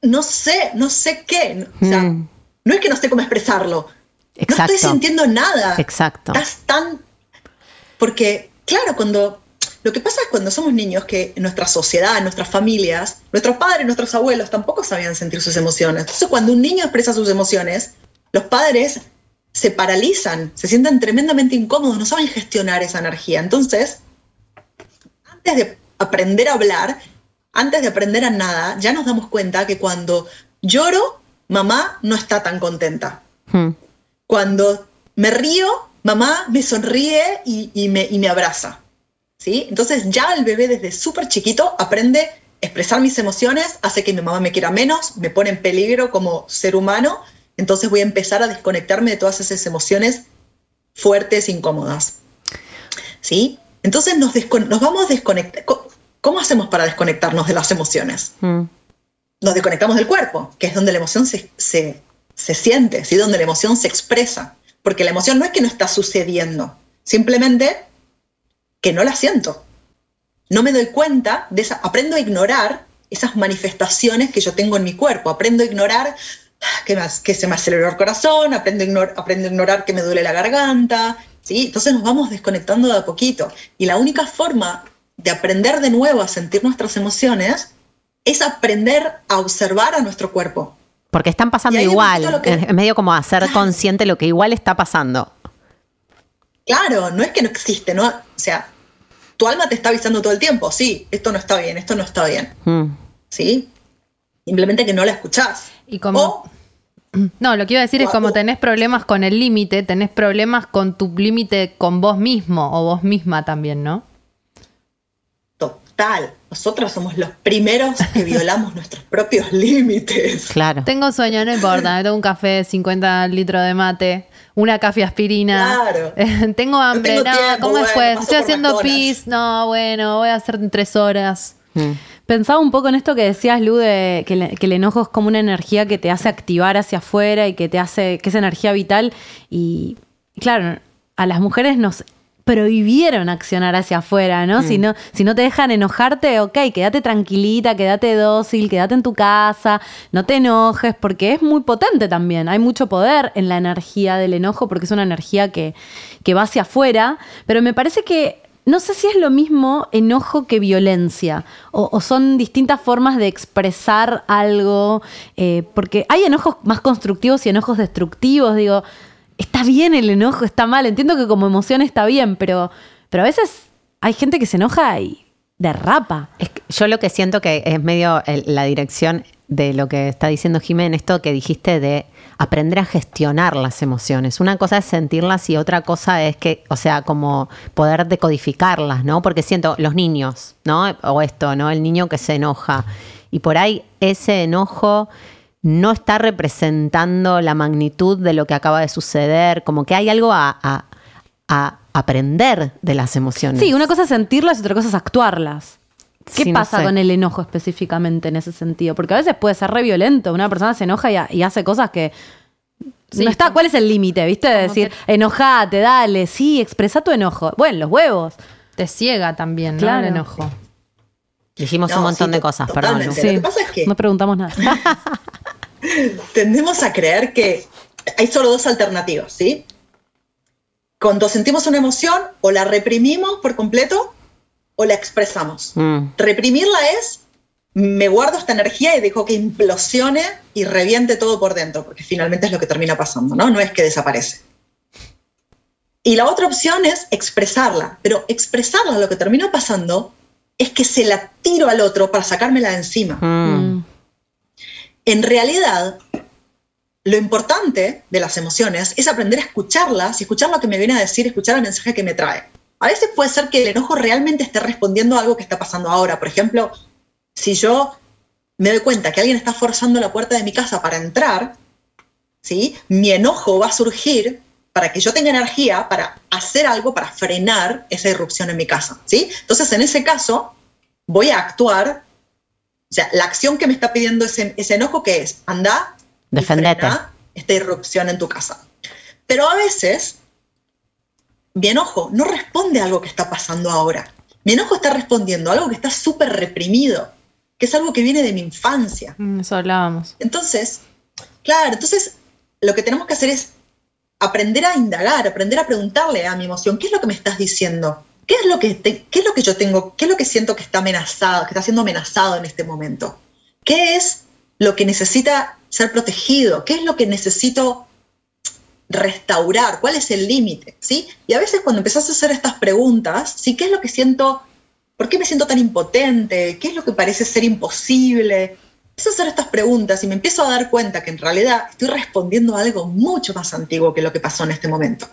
no sé, no sé qué. O sea, Mm. No es que no sé cómo expresarlo. No Exacto. estoy sintiendo nada. Exacto. Estás tan. Porque, claro, cuando. Lo que pasa es cuando somos niños que en nuestra sociedad, en nuestras familias, nuestros padres, nuestros abuelos tampoco sabían sentir sus emociones. Entonces, cuando un niño expresa sus emociones, los padres se paralizan, se sienten tremendamente incómodos, no saben gestionar esa energía. Entonces, antes de aprender a hablar, antes de aprender a nada, ya nos damos cuenta que cuando lloro, mamá no está tan contenta. Mm. Cuando me río, mamá me sonríe y, y me, y me abraza. ¿sí? Entonces ya el bebé desde súper chiquito aprende a expresar mis emociones, hace que mi mamá me quiera menos, me pone en peligro como ser humano, entonces voy a empezar a desconectarme de todas esas emociones fuertes, incómodas. ¿Sí? Entonces nos, nos vamos a desconectar. Co- ¿Cómo hacemos para desconectarnos de las emociones? Mm. Nos desconectamos del cuerpo, que es donde la emoción se, se, se siente, ¿sí? donde la emoción se expresa. Porque la emoción no es que no está sucediendo, simplemente que no la siento. No me doy cuenta de esa, aprendo a ignorar esas manifestaciones que yo tengo en mi cuerpo, aprendo a ignorar que, más, que se me aceleró el corazón, aprendo a, ignor- aprendo a ignorar que me duele la garganta, ¿sí? Entonces nos vamos desconectando de a poquito. Y la única forma de aprender de nuevo a sentir nuestras emociones es aprender a observar a nuestro cuerpo. Porque están pasando igual. que- Es medio como hacer consciente lo que igual está pasando. Claro, no es que no existe, ¿no? O sea, tu alma te está avisando todo el tiempo, sí, esto no está bien, esto no está bien, Mm. ¿sí? Simplemente que no la escuchás. Y como. O No, lo que iba a decir es como o- tenés problemas con el límite, tenés problemas con tu límite con vos mismo o vos misma también, ¿no? Total, nosotros somos los primeros que violamos nuestros propios límites. Claro. Tengo sueño, no importa, me tomo un café, 50 litros de mate, una café aspirina. Claro. tengo hambre, tengo no, tiempo, ¿cómo bueno, después? Estoy haciendo pis, no, bueno, voy a hacer en tres horas. Mm. Pensaba un poco en esto que decías, Lu, de que, le- que el enojo es como una energía que te hace activar hacia afuera y que te hace, que es energía vital. Y claro, a las mujeres nos prohibieron accionar hacia afuera, ¿no? Si no, si no te dejan enojarte, ok, quédate tranquilita, quédate dócil, quédate en tu casa, no te enojes, porque es muy potente también. Hay mucho poder en la energía del enojo, porque es una energía que, que va hacia afuera, pero me parece que no sé si es lo mismo enojo que violencia, o, o son distintas formas de expresar algo, eh, porque hay enojos más constructivos y enojos destructivos, digo, está bien el enojo, está mal, entiendo que como emoción está bien, pero, pero a veces hay gente que se enoja y derrapa. Es que yo lo que siento que es medio la dirección de lo que está diciendo Jiménez, esto que dijiste de aprender a gestionar las emociones. Una cosa es sentirlas y otra cosa es que, o sea, como poder decodificarlas, ¿no? Porque siento los niños, ¿no? O esto, ¿no? El niño que se enoja. Y por ahí ese enojo no está representando la magnitud de lo que acaba de suceder, como que hay algo a, a- a aprender de las emociones. Sí, una cosa es sentirlas y otra cosa es actuarlas. ¿Qué Sí, no pasa sé. con el enojo específicamente en ese sentido? Porque a veces puede ser re violento. Una persona se enoja y, ha- y hace cosas que. Sí, no está, como- ¿Cuál es el límite? ¿Viste? De decir, enojate, dale, sí, expresa tu enojo. Bueno, los huevos. Te ciega también, ¿no? Claro. El enojo. Dijimos No, un montón sí, de to- cosas, perdón. Totalmente. Lo que pasa es que- No preguntamos nada. tendemos a creer que hay solo dos alternativas, ¿sí? Cuando sentimos una emoción, o la reprimimos por completo o la expresamos. Mm. Reprimirla es, me guardo esta energía y dejo que implosione y reviente todo por dentro, porque finalmente es lo que termina pasando, ¿no? No es que desaparece. Y la otra opción es expresarla, pero expresarla lo que termina pasando es que se la tiro al otro para sacármela de encima. Mm. Mm. En realidad, lo importante de las emociones es aprender a escucharlas y escuchar lo que me viene a decir, escuchar el mensaje que me trae. A veces puede ser que el enojo realmente esté respondiendo a algo que está pasando ahora. Por ejemplo, si yo me doy cuenta que alguien está forzando la puerta de mi casa para entrar, ¿sí? mi enojo va a surgir para que yo tenga energía para hacer algo para frenar esa irrupción en mi casa. ¿sí? Entonces, en ese caso, voy a actuar o sea, la acción que me está pidiendo ese, ese enojo, que es? Anda Defendete. frena esta irrupción en tu casa. Pero a veces, mi enojo no responde a algo que está pasando ahora. Mi enojo está respondiendo a algo que está súper reprimido, que es algo que viene de mi infancia. Mm, Eso hablábamos. Entonces, claro, entonces lo que tenemos que hacer es aprender a indagar, aprender a preguntarle a mi emoción, ¿qué es lo que me estás diciendo? ¿Qué es lo que, qué es lo que yo tengo? ¿Qué es lo que siento que está amenazado, que está siendo amenazado en este momento? ¿Qué es lo que necesita ser protegido? ¿Qué es lo que necesito restaurar? ¿Cuál es el límite? ¿Sí? Y a veces cuando empezás a hacer estas preguntas, ¿sí? ¿Qué es lo que siento? ¿Por qué me siento tan impotente? ¿Qué es lo que parece ser imposible? Empiezo a hacer estas preguntas y me empiezo a dar cuenta que en realidad estoy respondiendo a algo mucho más antiguo que lo que pasó en este momento.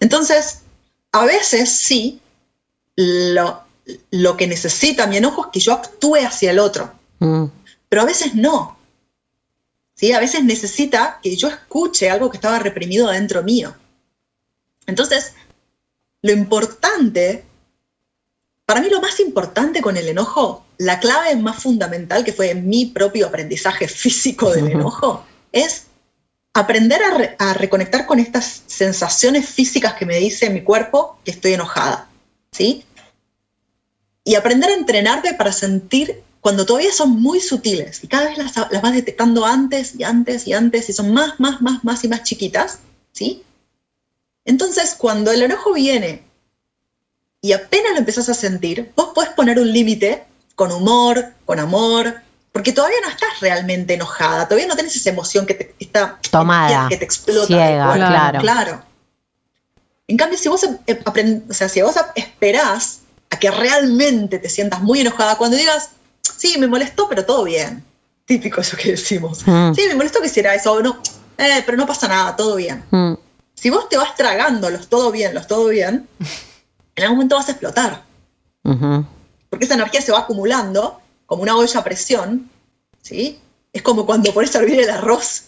Entonces, a veces sí, lo, lo que necesita mi enojo es que yo actúe hacia el otro, Mm. pero a veces no. ¿Sí? A veces necesita que yo escuche algo que estaba reprimido dentro mío. Entonces, lo importante, para mí lo más importante con el enojo, la clave más fundamental que fue mi propio aprendizaje físico del enojo, es aprender a, re- a reconectar con estas sensaciones físicas que me dice mi cuerpo que estoy enojada. ¿Sí? Y aprender a entrenarme para sentir cuando todavía son muy sutiles y cada vez las, las vas detectando antes y antes y antes y son más, más, más, más y más chiquitas, ¿sí? Entonces, cuando el enojo viene y apenas lo empezás a sentir, vos podés poner un límite con humor, con amor, porque todavía no estás realmente enojada, todavía no tenés esa emoción que te está Tomada, que te explota. ciega, claro. claro. En cambio, si vos eh, aprend- o sea, si vos esperás a que realmente te sientas muy enojada cuando digas, sí, me molestó, pero todo bien. Típico eso que decimos. Mm. Sí, me molestó que hiciera eso, no, eh, pero no pasa nada, todo bien. Mm, Si vos te vas tragando los todo bien, los todo bien, en algún momento vas a explotar. ujú. Porque esa energía se va acumulando como una olla a presión, ¿sí? Es como cuando pones a hervir el arroz,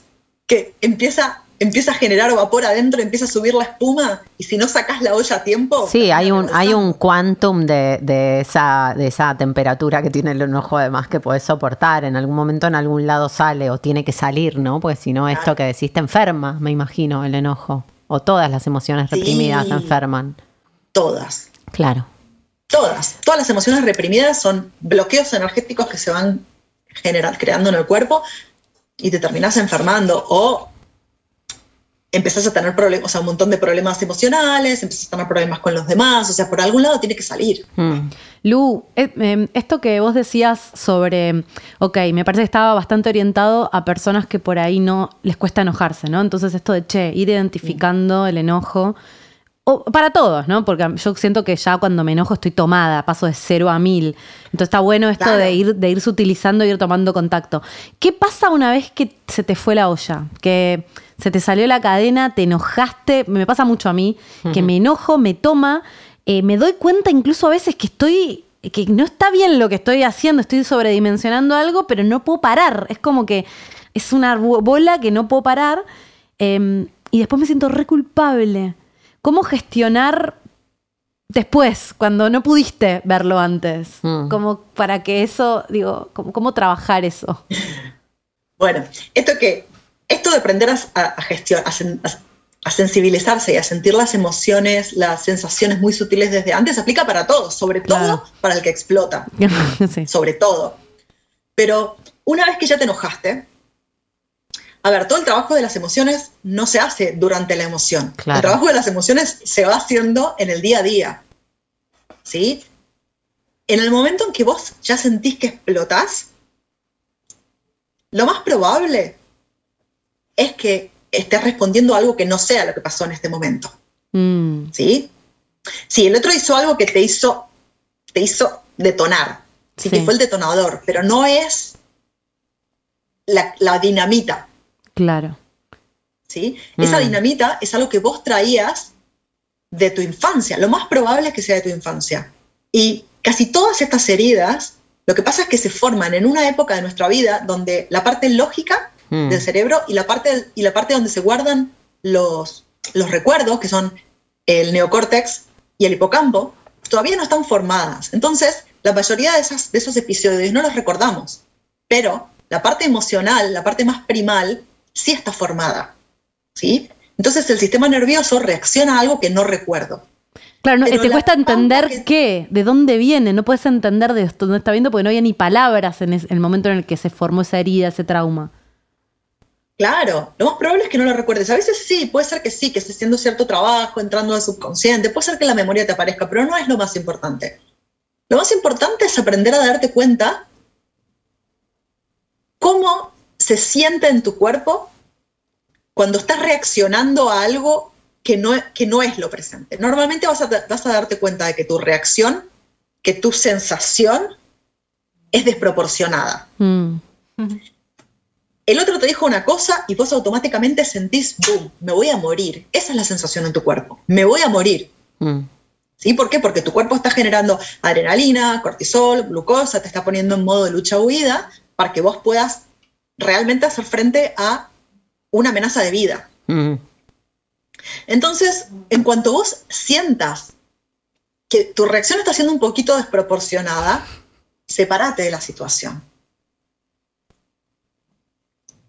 que empieza, empieza a generar vapor adentro, empieza a subir la espuma, y si no sacas la olla a tiempo... Sí, hay un, hay un quantum de, de esa, de esa temperatura que tiene el enojo además que puedes soportar. En algún momento en algún lado sale o tiene que salir, ¿no? Porque si no, esto que decís te enferma, me imagino, el enojo. O todas las emociones Sí. reprimidas enferman. Todas, Claro. Todas. Todas las emociones reprimidas son bloqueos energéticos que se van generar, creando en el cuerpo y te terminás enfermando o empezás a tener problemas, o sea, un montón de problemas emocionales, empezás a tener problemas con los demás, o sea, por algún lado tiene que salir. Mm. Lu, eh, eh, esto que vos decías sobre, ok, me parece que estaba bastante orientado a personas que por ahí no les cuesta enojarse, ¿no? Entonces esto de, che, ir identificando el enojo, o para todos, ¿no? Porque yo siento que ya cuando me enojo estoy tomada, paso de cero a mil. Entonces está bueno esto Claro. de, ir, de irse utilizando y ir tomando contacto. ¿Qué pasa una vez que se te fue la olla? Que se te salió la cadena, te enojaste, me pasa mucho a mí, que me enojo, me toma, eh, me doy cuenta incluso a veces que estoy, que no está bien lo que estoy haciendo, estoy sobredimensionando algo, pero no puedo parar. Es como que es una bo- bola que no puedo parar eh, y después me siento re culpable. ¿Cómo gestionar después, cuando no pudiste verlo antes? Mm. Como para que eso, digo, ¿cómo, cómo trabajar eso? Bueno, esto que esto de aprender a, a gestionar, a, sen- a- a sensibilizarse y a sentir las emociones, las sensaciones muy sutiles desde antes, aplica para todos, sobre Claro. todo para el que explota, sí. sobre todo. Pero una vez que ya te enojaste, a ver, todo el trabajo de las emociones no se hace durante la emoción. Claro. El trabajo de las emociones se va haciendo en el día a día. ¿Sí? En el momento en que vos ya sentís que explotás, lo más probable es que estés respondiendo a algo que no sea lo que pasó en este momento. Mm, ¿Sí? Si el otro hizo algo que te hizo, te hizo detonar, sí, Sí. que fue el detonador, pero no es la, la dinamita. Claro. ¿sí? Esa Mm. dinamita es algo que vos traías de tu infancia. Lo más probable es que sea de tu infancia. Y casi todas estas heridas, lo que pasa es que se forman en una época de nuestra vida donde la parte lógica Mm. del cerebro y la parte, y la parte donde se guardan los, los recuerdos, que son el neocórtex y el hipocampo, todavía no están formadas. Entonces, la mayoría de, esas, de esos episodios no los recordamos, pero la parte emocional, la parte más primal, sí está formada. ¿sí? Entonces el sistema nervioso reacciona a algo que no recuerdo. Claro, no, te cuesta entender que- qué, de dónde viene, no puedes entender de dónde está viendo porque no había ni palabras en el momento en el que se formó esa herida, ese trauma. Claro, lo más probable es que no lo recuerdes. A veces sí, puede ser que sí, que estés haciendo cierto trabajo, entrando al subconsciente, puede ser que la memoria te aparezca, pero no es lo más importante. Lo más importante es aprender a darte cuenta cómo se siente en tu cuerpo cuando estás reaccionando a algo que no, que no es lo presente. Normalmente vas a, vas a darte cuenta de que tu reacción, que tu sensación es desproporcionada. Mm, El otro te dijo una cosa y vos automáticamente sentís, boom, me voy a morir. Esa es la sensación en tu cuerpo. Me voy a morir. Mm. ¿Sí? ¿Por qué? Porque tu cuerpo está generando adrenalina, cortisol, glucosa, te está poniendo en modo de lucha-huida para que vos puedas realmente hacer frente a una amenaza de vida. Mm. Entonces, en cuanto vos sientas que tu reacción está siendo un poquito desproporcionada, sepárate de la situación.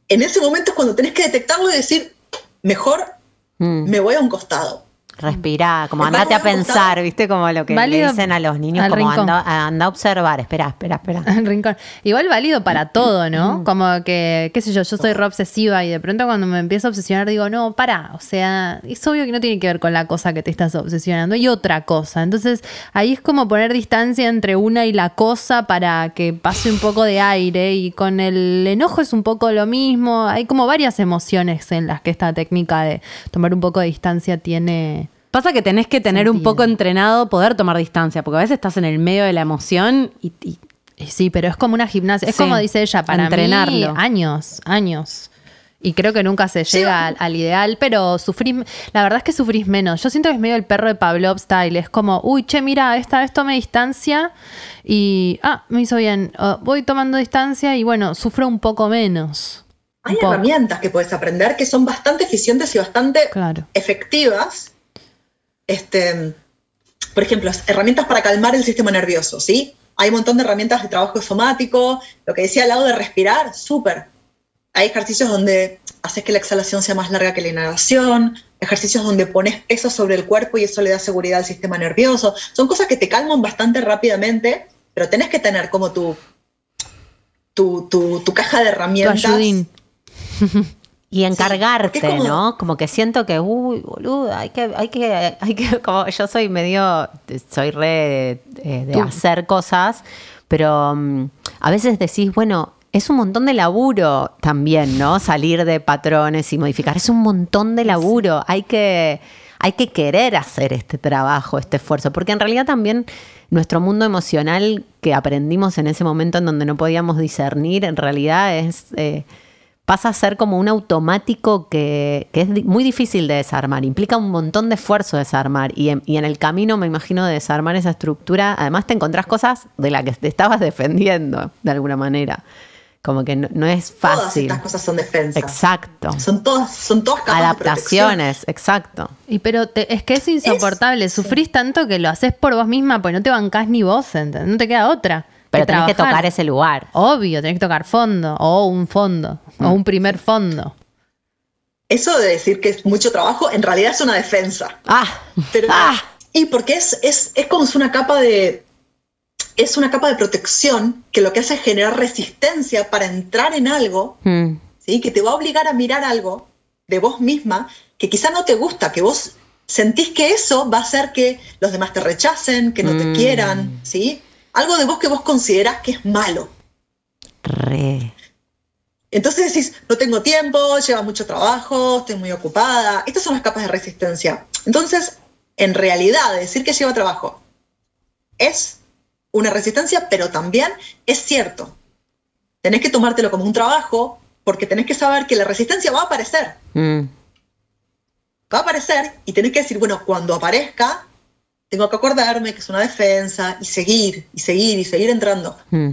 En ese momento es cuando tenés que detectarlo y decir, mejor Mm. me voy a un costado. Respirá, como Me andate a pensar. ¿viste? Como lo que Válido le dicen a los niños, como anda, anda a observar, espera, espera, espera. Rincón. Igual válido para todo, ¿no? Como que, qué sé yo, yo soy re obsesiva y de pronto cuando me empiezo a obsesionar digo, no, para. O sea, es obvio que no tiene que ver con la cosa que te estás obsesionando, hay otra cosa. Entonces ahí es como poner distancia entre una y la cosa para que pase un poco de aire y con el enojo es un poco lo mismo. Hay como varias emociones en las que esta técnica de tomar un poco de distancia tiene... Pasa que tenés que tener un poco entrenado poder tomar distancia, porque a veces estás en el medio de la emoción y, Sí, pero es como una gimnasia. Es Sí, como dice ella, para entrenarlo. mí, años, años. Y creo que nunca se llega al, al ideal, pero sufrís, la verdad es que sufrís menos. Yo siento que es medio el perro de Pavlov style. Es como, uy, che, mira, esta vez tomé distancia y, ah, me hizo bien. Oh, voy tomando distancia y bueno, sufro un poco menos. Hay poco. herramientas que puedes aprender que son bastante eficientes y bastante Claro. efectivas. Este, por ejemplo, herramientas para calmar el sistema nervioso, ¿sí? Hay un montón de herramientas de trabajo somático. Lo que decía al lado de respirar, súper. Hay ejercicios donde haces que la exhalación sea más larga que la inhalación, ejercicios donde pones peso sobre el cuerpo y eso le da seguridad al sistema nervioso. Son cosas que te calman bastante rápidamente, pero tenés que tener como tu, tu, tu, tu caja de Tu herramientas. ayudín. Y encargarte, como- ¿no? Como que siento que, uy, boludo, hay que, hay que, hay que, como yo soy medio, soy re eh, de hacer cosas, pero mm, a veces decís, bueno, es un montón de laburo también, ¿no? Salir de patrones y modificar, es un montón de laburo, hay que, hay que querer hacer este trabajo, este esfuerzo, porque en realidad también nuestro mundo emocional que aprendimos en ese momento en donde no podíamos discernir, en realidad es... eh, pasa a ser como un automático que, que es muy difícil de desarmar, implica un montón de esfuerzo desarmar y en, y en el camino, me imagino, de desarmar esa estructura, además te encontrás cosas de las que te estabas defendiendo, de alguna manera. Como que no, no es Todas fácil. estas cosas son defensas. Exacto. Son todas, son todas de. Adaptaciones, exacto. Y pero te- es que es insoportable. Sufrís tanto que lo haces por vos misma, pues no te bancás ni vos, ¿entendés? No te queda otra. Pero tenés que tocar ese lugar. Obvio, tenés que tocar fondo, o un fondo, o un primer fondo. Eso de decir que es mucho trabajo, en realidad es una defensa. Ah, Pero, ah, Y porque es, es, es como si una capa de. Es una capa de protección que lo que hace es generar resistencia para entrar en algo, mm, ¿sí? que te va a obligar a mirar algo de vos misma que quizá no te gusta, que vos sentís que eso va a hacer que los demás te rechacen, que no te Mm. quieran, ¿sí? Algo de vos que vos considerás que es malo. re. Entonces decís, no tengo tiempo, lleva mucho trabajo, estoy muy ocupada. Estas son las capas de resistencia. Entonces, en realidad, decir que lleva trabajo es una resistencia, pero también es cierto. Tenés que tomártelo como un trabajo porque tenés que saber que la resistencia va a aparecer. Mm, Va a aparecer y tenés que decir, bueno, cuando aparezca, tengo que acordarme que es una defensa y seguir, y seguir, y seguir entrando. mm.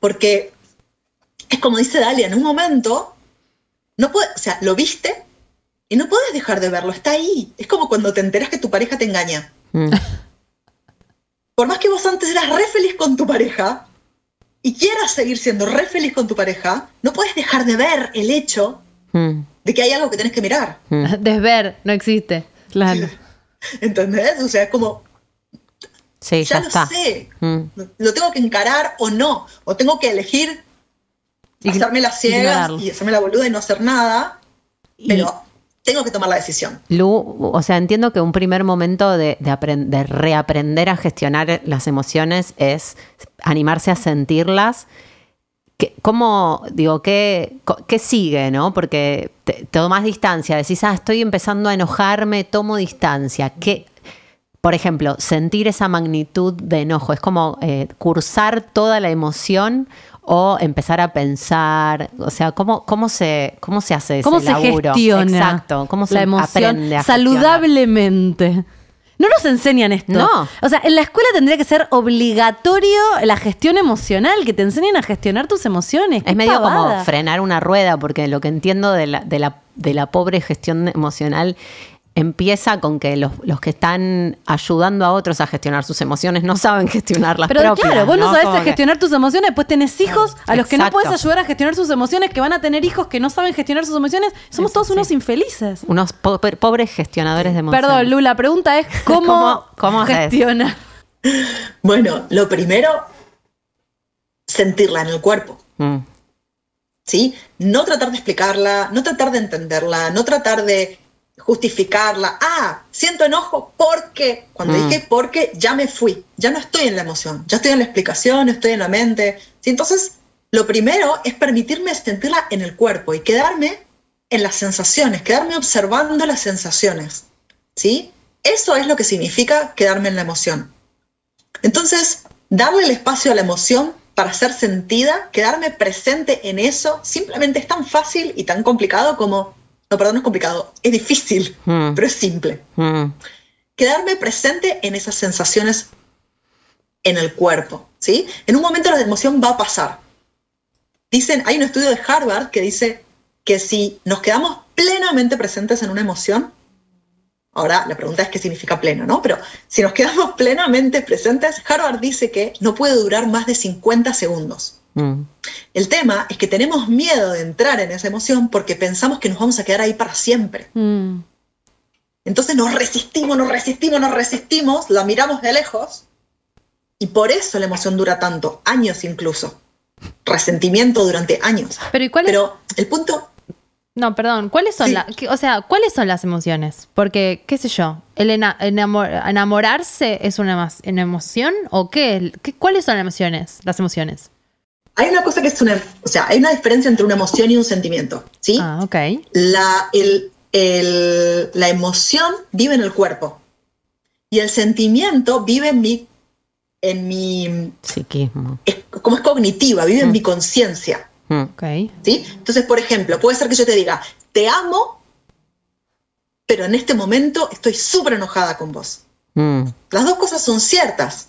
Porque es como dice Dalia, en un momento, no puede, o sea, lo viste y no puedes dejar de verlo, está ahí. Es como cuando te enteras que tu pareja te engaña. Mm. Por más que vos antes eras re feliz con tu pareja y quieras seguir siendo re feliz con tu pareja, no puedes dejar de ver el hecho Mm, de que hay algo que tenés que mirar. mm. Desver, no existe. claro. ¿Entendés? O sea, es como, Sí, ya, ya, lo está. sé, Mm. lo tengo que encarar o no, o tengo que elegir Ign- hacerme la ciega ignorarlo. y hacerme la boluda y no hacer nada, pero tengo que tomar la decisión. Lu, o sea, entiendo que un primer momento de, de apren- de reaprender a gestionar las emociones es animarse a sentirlas. ¿Qué- ¿Cómo, digo, qué, qué sigue, no? Porque te, te tomás distancia, decís, ah, estoy empezando a enojarme, tomo distancia. ¿Qué, por ejemplo, sentir esa magnitud de enojo, ¿es como eh, cursar toda la emoción o empezar a pensar? O sea, ¿cómo, cómo, se, cómo se hace ese ¿Cómo se gestiona Exacto, ¿cómo se la emoción aprende a saludablemente? No nos enseñan esto. No. O sea, en la escuela tendría que ser obligatorio la gestión emocional, que te enseñen a gestionar tus emociones. Es medio como frenar una rueda, porque lo que entiendo de la, de la, de la pobre gestión emocional empieza con que los, los que están ayudando a otros a gestionar sus emociones no saben gestionar las Pero propias. claro, vos no, sabés Como que- gestionar tus emociones, después tenés hijos a los que no puedes ayudar a gestionar sus emociones, que van a tener hijos que no saben gestionar sus emociones. Somos todos unos infelices. Unos po- pobres gestionadores de emociones. Perdón, Lu, la pregunta es cómo, ¿Cómo- gestionar. Bueno, lo primero, sentirla en el cuerpo. Mm, ¿sí? No tratar de explicarla, no tratar de entenderla, no tratar de justificarla. Ah, siento enojo porque, cuando Mm. dije porque, ya me fui, ya no estoy en la emoción, ya estoy en la explicación, estoy en la mente. ¿sí? Entonces, lo primero es permitirme sentirla en el cuerpo y quedarme en las sensaciones, quedarme observando las sensaciones. ¿sí? Eso es lo que significa quedarme en la emoción. Entonces, darle el espacio a la emoción para ser sentida, quedarme presente en eso, simplemente es tan fácil y tan complicado como, no, perdón, no es complicado, es difícil, Mm. pero es simple. mm, Quedarme presente en esas sensaciones en el cuerpo, ¿sí? En un momento la emoción va a pasar. Dicen, hay un estudio de Harvard que dice que si nos quedamos plenamente presentes en una emoción, ahora la pregunta es qué significa pleno, ¿no? Pero si nos quedamos plenamente presentes, Harvard dice que no puede durar más de 50 segundos. Mm. El tema es que tenemos miedo de entrar en esa emoción porque pensamos que nos vamos a quedar ahí para siempre. Mm. Entonces nos resistimos, nos resistimos, nos resistimos, la miramos de lejos y por eso la emoción dura tanto, años incluso. Resentimiento durante años. Pero ¿y cuáles? Pero el punto, No, perdón. ¿Cuáles son Sí. las, o sea, cuáles son las emociones? Porque qué sé yo, el ena- enamor- enamorarse es una, una emoción o qué? ¿Qué- ¿Cuáles son las emociones? Las emociones. Hay una cosa que es una, o sea, hay una diferencia entre una emoción y un sentimiento, ¿sí? Ah, ok. La, el- el- la emoción vive en el cuerpo y el sentimiento vive en mi, en mi, Psiquismo. es- como es cognitiva, vive en Mm. mi conciencia. Mm, Ok. ¿sí? Entonces, por ejemplo, puede ser que yo te diga, te amo, pero en este momento estoy súper enojada con vos. mm, Las dos cosas son ciertas.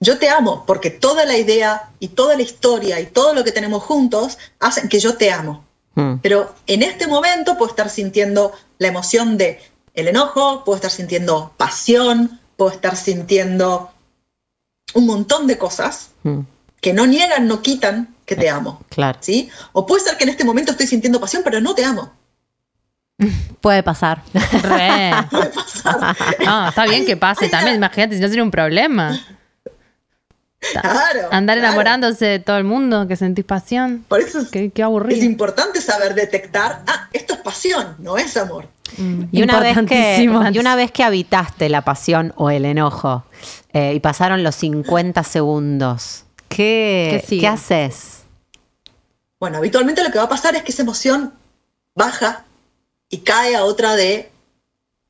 Yo te amo porque toda la idea y toda la historia y todo lo que tenemos juntos hacen que yo te amo. mm, Pero en este momento puedo estar sintiendo la emoción de el enojo, puedo estar sintiendo pasión, puedo estar sintiendo un montón de cosas mm. que no niegan, no quitan que te amo. Claro. ¿sí? O puede ser que en este momento estoy sintiendo pasión, pero no te amo. Puede pasar. Re. Puede pasar. No, está bien que pase también. Imagínate si no sería un problema. Claro. Andar claro. enamorándose de todo el mundo, que sentís pasión. Por eso es, Qué, qué es aburrido. importante saber detectar, ah, esto es pasión, no es amor. Mm. Y una, vez que, y una vez que habitaste la pasión o el enojo eh, y pasaron los 50 segundos, ¿qué. ¿qué haces? Bueno, habitualmente lo que va a pasar es que esa emoción baja y cae a otra de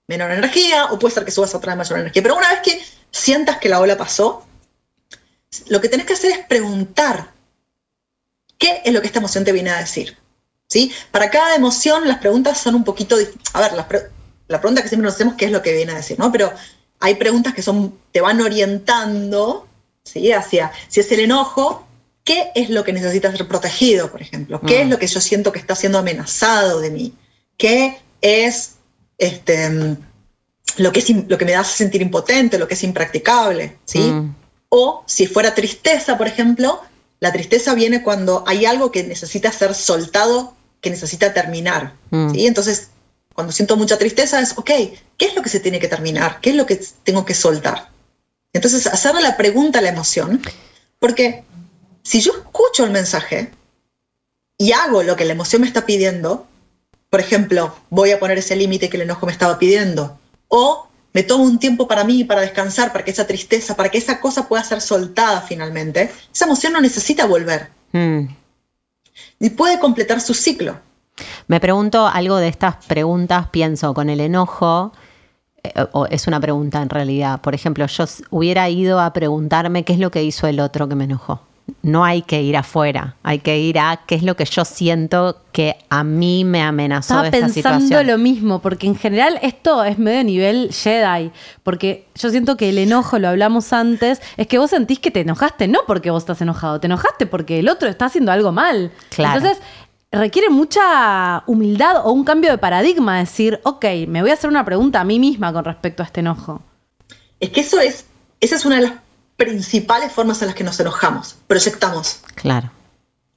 menor energía, o puede ser que subas a otra de mayor energía. Pero una vez que sientas que la ola pasó, lo que tenés que hacer es preguntar qué es lo que esta emoción te viene a decir. ¿Sí? Para cada emoción las preguntas son un poquito... A ver, las pre- la pregunta que siempre nos hacemos qué es lo que viene a decir, ¿no? Pero hay preguntas que son, te van orientando ¿sí? hacia, si es el enojo, ¿qué es lo que necesita ser protegido, por ejemplo? ¿Qué Mm. es lo que yo siento que está siendo amenazado de mí? ¿Qué es este, mm, lo, que es lo que me hace sentir impotente, lo que es impracticable? ¿sí? Mm, O si fuera tristeza, por ejemplo, la tristeza viene cuando hay algo que necesita ser soltado, que necesita terminar. Mm. ¿sí? Entonces, cuando siento mucha tristeza es, ok, ¿qué es lo que se tiene que terminar? ¿Qué es lo que tengo que soltar? Entonces, hacerle la pregunta a la emoción, porque si yo escucho el mensaje y hago lo que la emoción me está pidiendo, por ejemplo, voy a poner ese límite que el enojo me estaba pidiendo, o me tomo un tiempo para mí, para descansar, para que esa tristeza, para que esa cosa pueda ser soltada finalmente, esa emoción no necesita volver mm. y puede completar su ciclo. Me pregunto algo de estas preguntas, pienso con el enojo, eh, o es una pregunta en realidad. Por ejemplo, yo hubiera ido a preguntarme qué es lo que hizo el otro que me enojó. No hay que ir afuera, hay que ir a qué es lo que yo siento que a mí me amenazó Estaba esta pensando situación. lo mismo, porque en general esto es medio nivel Jedi, porque yo siento que el enojo, lo hablamos antes, es que vos sentís que te enojaste, no porque vos estás enojado, te enojaste porque el otro está haciendo algo mal. Claro. Entonces, requiere mucha humildad o un cambio de paradigma, decir, ok, me voy a hacer una pregunta a mí misma con respecto a este enojo. Es que eso es, esa es una de las principales formas en las que nos enojamos, proyectamos. Claro,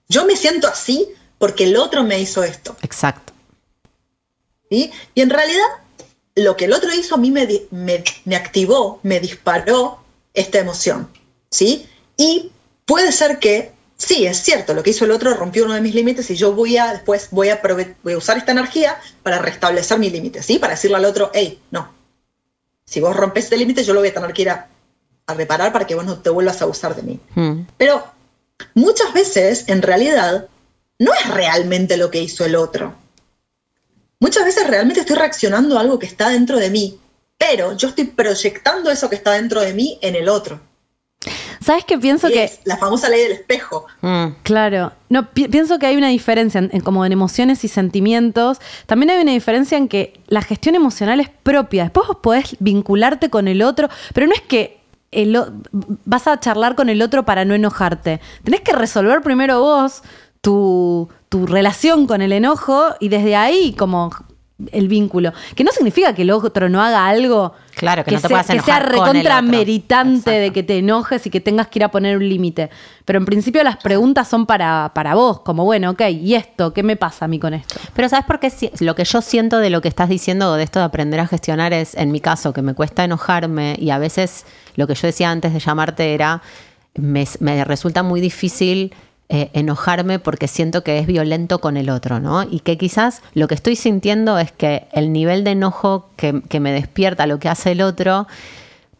Yo me siento así porque el otro me hizo esto. exacto. ¿sí? Y en realidad, lo que el otro hizo a mí me, me- me activó, me disparó esta emoción. ¿sí? Y puede ser que, sí, es cierto, lo que hizo el otro rompió uno de mis límites y yo voy a, después voy a, voy a usar esta energía para restablecer mi límite, ¿sí? Para decirle al otro, hey, no. Si vos rompes este límite, yo lo voy a tener que ir a, a reparar para que vos no te vuelvas a abusar de mí. Mm, Pero muchas veces, en realidad, no es realmente lo que hizo el otro. Muchas veces realmente estoy reaccionando a algo que está dentro de mí, pero yo estoy proyectando eso que está dentro de mí en el otro. ¿Sabes qué pienso Y que... es la famosa ley del espejo. mm, Claro, no, pi- pienso que hay una diferencia en, en como en emociones y sentimientos. También hay una diferencia en que la gestión emocional es propia. Después vos podés vincularte con el otro, pero no es que vas a charlar con el otro para no enojarte. Tenés que resolver primero vos tu, tu relación con el enojo y desde ahí como el vínculo. Que no significa que el otro no haga algo Claro, que no te sea- que sea recontra meritante de que te enojes y que tengas que ir a poner un límite. Pero en principio las preguntas son para, para vos, como bueno, ok, ¿y esto? ¿Qué me pasa a mí con esto? Pero ¿sabes por qué? Si- Lo que yo siento de lo que estás diciendo, de esto de aprender a gestionar, es, en mi caso, que me cuesta enojarme y a veces lo que yo decía antes de llamarte era, me, me resulta muy difícil eh, enojarme porque siento que es violento con el otro, ¿no? Y que quizás lo que estoy sintiendo es que el nivel de enojo que, que me despierta lo que hace el otro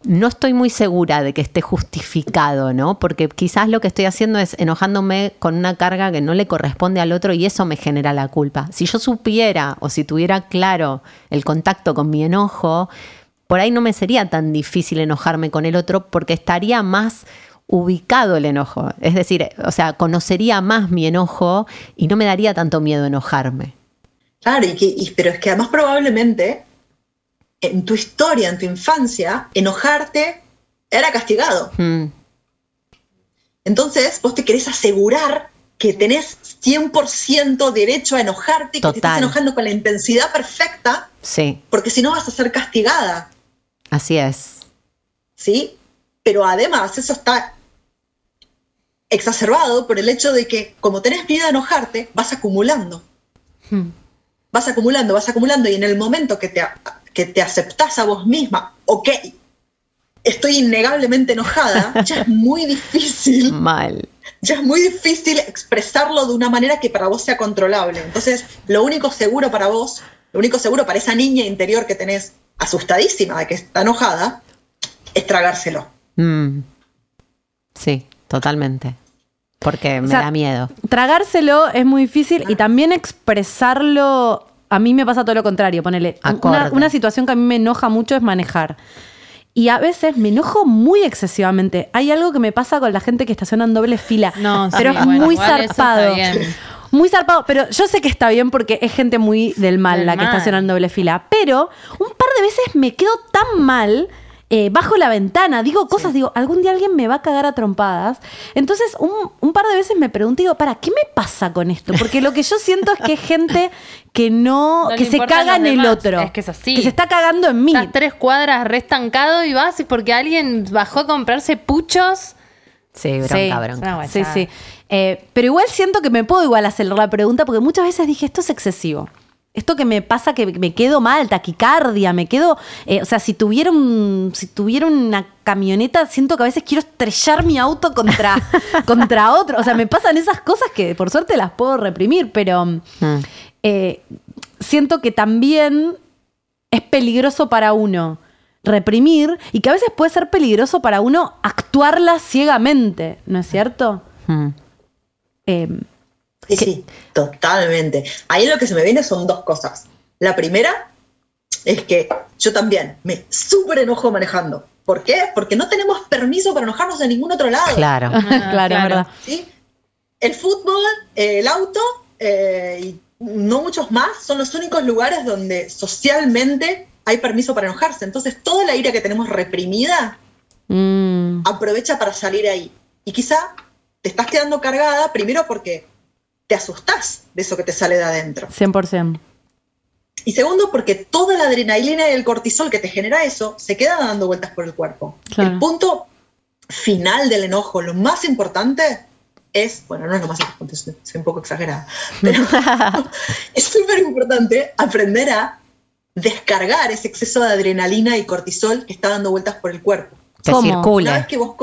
no estoy muy segura de que esté justificado, ¿no? Porque quizás lo que estoy haciendo es enojándome con una carga que no le corresponde al otro y eso me genera la culpa. Si yo supiera o si tuviera claro el contacto con mi enojo, por ahí no me sería tan difícil enojarme con el otro porque estaría más ubicado el enojo. Es decir, o sea, conocería más mi enojo y no me daría tanto miedo enojarme. Claro, y que, y- pero es que además probablemente en tu historia, en tu infancia, enojarte era castigado. Mm, Entonces, vos te querés asegurar que tenés 100% derecho a enojarte, que te estás enojando con la intensidad perfecta, sí, porque si no vas a ser castigada, así es. ¿sí? Pero además eso está exacerbado por el hecho de que como tenés miedo a enojarte, vas acumulando. Vas acumulando, vas acumulando y en el momento que te, que te aceptás a vos misma, ok, estoy innegablemente enojada, ya es muy difícil Mal. ya es muy difícil expresarlo de una manera que para vos sea controlable. Entonces, lo único seguro para vos, lo único seguro para esa niña interior que tenés asustadísima de que está enojada, es tragárselo. Mm. Sí, totalmente. Porque me sea, da miedo. Tragárselo es muy difícil y también expresarlo. A mí me pasa todo lo contrario. Ponele. Una, situación que a mí me enoja mucho es manejar. Y a veces me enojo muy excesivamente. Hay algo que me pasa con la gente que estaciona en doble fila. No, sí, pero es bueno, muy igual eso está zarpado. bien. Muy zarpado, pero yo sé que está bien porque es gente muy del mal Del la que mal. estaciona en doble fila. Pero un par de veces me quedo tan mal eh, bajo la ventana, digo cosas, digo, algún día alguien me va a cagar a trompadas. Entonces, un, un par de veces me pregunto, digo, ¿para qué me pasa con esto? Porque lo que yo siento es que es gente que no, que se caga en el otro. Es que es así. Que se está cagando en mí. Estás tres cuadras re estancado y vas y porque alguien bajó a comprarse puchos. Sí, bronca, Sí. bronca. Sí, sí. Eh, pero igual siento que me puedo igual hacer la pregunta porque muchas veces dije, esto es excesivo. Esto que me pasa que me quedo mal, taquicardia, me quedo, eh, o sea, si tuviera, un- si tuviera una camioneta, siento que a veces quiero estrellar mi auto contra, contra otro. O sea, me pasan esas cosas que por suerte las puedo reprimir, pero Mm. eh, siento que también es peligroso para uno reprimir y que a veces puede ser peligroso para uno actuarla ciegamente, ¿no es cierto? Mm. Eh, Sí, sí, totalmente. Ahí lo que se me viene son dos cosas. La primera es que yo también me súper enojo manejando. ¿Por qué? Porque no tenemos permiso para enojarnos de ningún otro lado. Claro. claro, claro. ¿verdad? ¿sí? El fútbol, eh, el auto eh, y no muchos más son los únicos lugares donde socialmente hay permiso para enojarse. Entonces, toda la ira que tenemos reprimida Mm, aprovecha para salir ahí. Y quizá te estás quedando cargada, primero porque te asustás de eso que te sale de adentro. 100%. Y segundo, porque toda la adrenalina y el cortisol que te genera eso se queda dando vueltas por el cuerpo. Claro. El punto final del enojo, lo más importante es, bueno, no es lo más importante, soy, un poco exagerada, pero es súper importante aprender a descargar ese exceso de adrenalina y cortisol que está dando vueltas por el cuerpo. Que ¿Cómo? Una vez que vos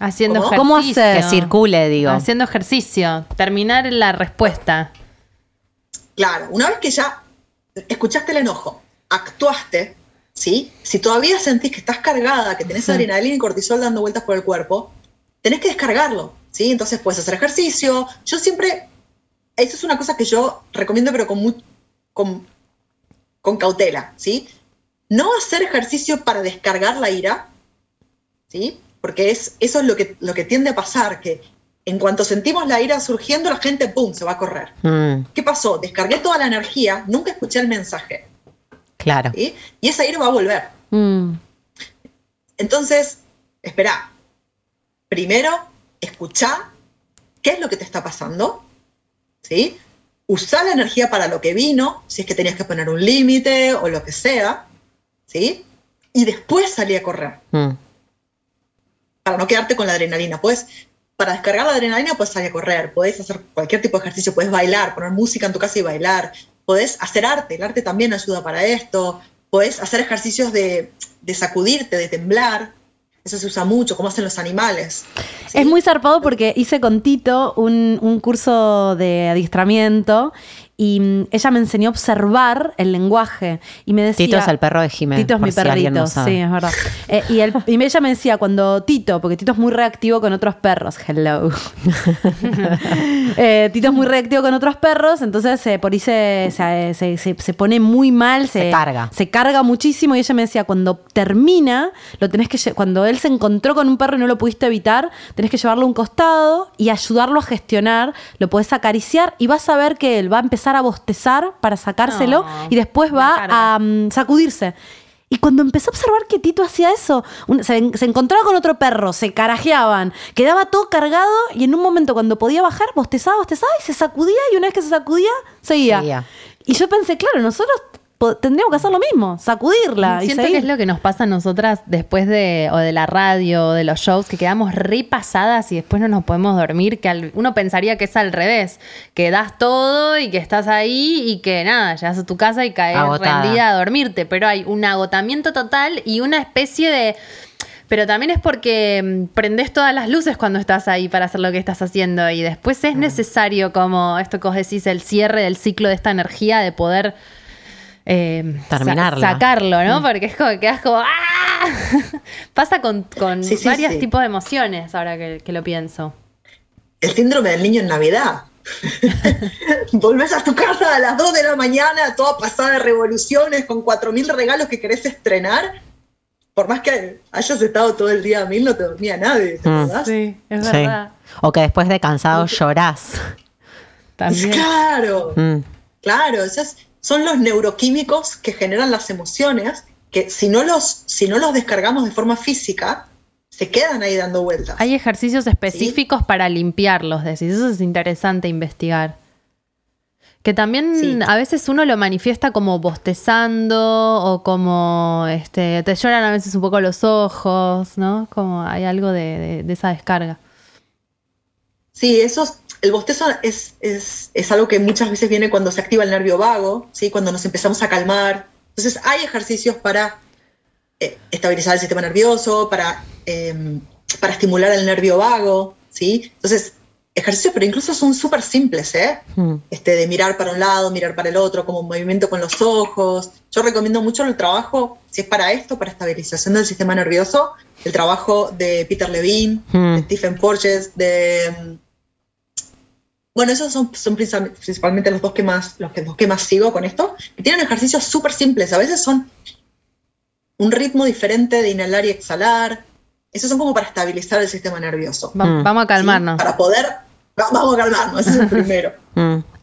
Haciendo ¿Cómo? ejercicio. ¿Cómo hacer? Que circule, digo. Haciendo ejercicio. Terminar la respuesta. Claro, una vez que ya escuchaste el enojo, actuaste, ¿sí? Si todavía sentís que estás cargada, que tenés Sí. adrenalina y cortisol dando vueltas por el cuerpo, tenés que descargarlo, ¿sí? Entonces puedes hacer ejercicio. Yo siempre, eso es una cosa que yo recomiendo, pero con, con, con cautela, ¿sí? No hacer ejercicio para descargar la ira, ¿sí? Porque es, eso es lo que, lo que tiende a pasar, que en cuanto sentimos la ira surgiendo, la gente, ¡pum!, se va a correr. Mm, ¿Qué pasó? Descargué toda la energía, nunca escuché el mensaje. claro. ¿sí? Y esa ira va a volver. Mm. Entonces, espera. Primero, escuchá qué es lo que te está pasando. ¿sí? Usá la energía para lo que vino, si es que tenías que poner un límite o lo que sea. ¿sí? Y después salí a correr, Mm, para no quedarte con la adrenalina. Pues, para descargar la adrenalina, puedes salir a correr, podés hacer cualquier tipo de ejercicio, puedes bailar, poner música en tu casa y bailar, podés hacer arte, el arte también ayuda para esto, podés hacer ejercicios de, de sacudirte, de temblar, eso se usa mucho, como hacen los animales. Es muy zarpado porque hice con Tito un, un curso de adiestramiento y mm, ella me enseñó a observar el lenguaje y me decía... Tito es el perro de Jiménez. Tito es mi si perrito, no sí, es verdad. Eh, y, y ella me decía, cuando Tito, porque Tito es muy reactivo con otros perros, hello. Eh, Tito es muy reactivo con otros perros, entonces eh, por ahí se, se- se- se- pone muy mal, Se carga. Se carga muchísimo y ella me decía, cuando termina, lo tenés que cuando él se encontró con un perro y no lo pudiste evitar, tenés que llevarlo a un costado y ayudarlo a gestionar, lo podés acariciar y vas a ver que él va a empezar a bostezar para sacárselo No, y después va a mm, sacudirse. Y cuando empecé a observar que Tito hacía eso, un- se, en- se encontraba con otro perro, se carajeaban, quedaba todo cargado y en un momento cuando podía bajar, bostezaba, bostezaba y se sacudía y una vez que se sacudía, seguía. Seguía. Y yo pensé, claro, nosotros tendríamos que hacer lo mismo, sacudirla y Siento seguir. que es lo que nos pasa a nosotras después de, o de la radio, o de los shows, que quedamos repasadas y después no nos podemos dormir, que al- uno pensaría que es al revés, que das todo y que estás ahí y que nada, llegas a tu casa y caes Agotada. rendida a dormirte, pero hay un agotamiento total y una especie de... Pero también es porque mm, prendes todas las luces cuando estás ahí para hacer lo que estás haciendo y después es necesario como esto que vos decís, el cierre del ciclo de esta energía de poder eh, sa- Terminarla. sacarlo, ¿no? Porque es como que quedas como ¡ah! Pasa con, con Sí, sí, varios sí. tipos de emociones ahora que, que lo pienso. El síndrome del niño en Navidad. Volvés a tu casa a las 2 de la mañana, toda pasada de revoluciones, con 4.000 regalos que querés estrenar. Por más que hayas estado todo el día a mil, no te dormía nadie, ¿te Mm. Sí, es Sí. verdad. O que después de cansado llorás. También. Claro, Mm, claro. esos son los neuroquímicos que generan las emociones que si no los, si no los descargamos de forma física, se quedan ahí dando vueltas. Hay ejercicios específicos para limpiarlos, decís. Eso es interesante investigar. Que también Sí. a veces uno lo manifiesta como bostezando o como este, te lloran a veces un poco los ojos, ¿no? Como hay algo de, de- de esa descarga. Sí, eso es- el bostezo es, es- es algo que muchas veces viene cuando se activa el nervio vago, ¿sí? cuando nos empezamos a calmar. Entonces hay ejercicios para eh, estabilizar el sistema nervioso, para, eh, para estimular el nervio vago. ¿sí? Entonces, ejercicios, pero incluso son súper simples, ¿eh? mm. este, de mirar para un lado, mirar para el otro, como movimiento con los ojos. Yo recomiendo mucho el trabajo, si es para esto, para estabilización del sistema nervioso, el trabajo de Peter Levine, Mm. de Stephen Porges, de... mm, Bueno, esos son, son principal- principalmente los dos que más, los que, los que más sigo con esto, que tienen ejercicios súper simples, a veces son un ritmo diferente de inhalar y exhalar, esos son como para estabilizar el sistema nervioso. Va- Mm. Vamos a ¿sí? calmarnos. Para poder... va- Vamos a calmarnos, ese es el primero.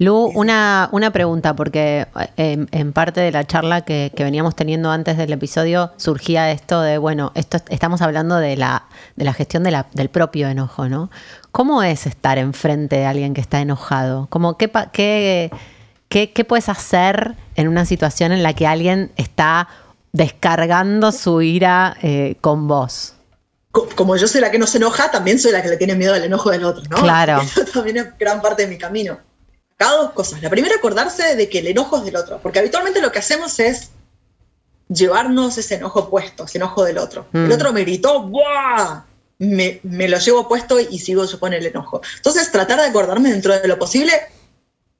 Lu, una, una pregunta, porque eh, en, en parte de la charla que, que veníamos teniendo antes del episodio surgía esto de, bueno, esto estamos hablando de la, de la gestión de la- del propio enojo, ¿no? ¿Cómo es estar enfrente de alguien que está enojado? Como, ¿qué, qué, qué, qué puedes hacer en una situación en la que alguien está descargando su ira eh, con vos? Co- Como yo soy la que no se enoja, también soy la que le tiene miedo al enojo del otro, ¿no? Claro. Eso también es gran parte de mi camino. Dos cosas. La primera, acordarse de que el enojo es del otro, porque habitualmente lo que hacemos es llevarnos ese enojo puesto, ese enojo del otro. Mm. El otro me gritó, ¡buah! Me, me lo llevo puesto y sigo yo con el enojo. Entonces, tratar de acordarme dentro de lo posible,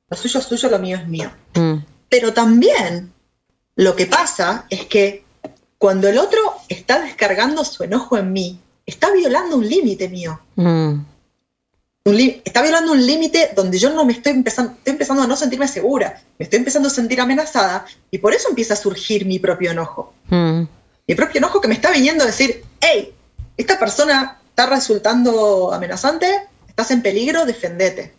lo suyo es suyo, lo mío es mío. Mm, Pero también lo que pasa es que cuando el otro está descargando su enojo en mí, está violando un límite mío. mm, está violando un límite donde yo no me estoy empezando, estoy empezando a no sentirme segura, me estoy empezando a sentir amenazada y por eso empieza a surgir mi propio enojo. mm. Mi propio enojo que me está viniendo a decir, hey, esta persona está resultando amenazante, estás en peligro, defendete.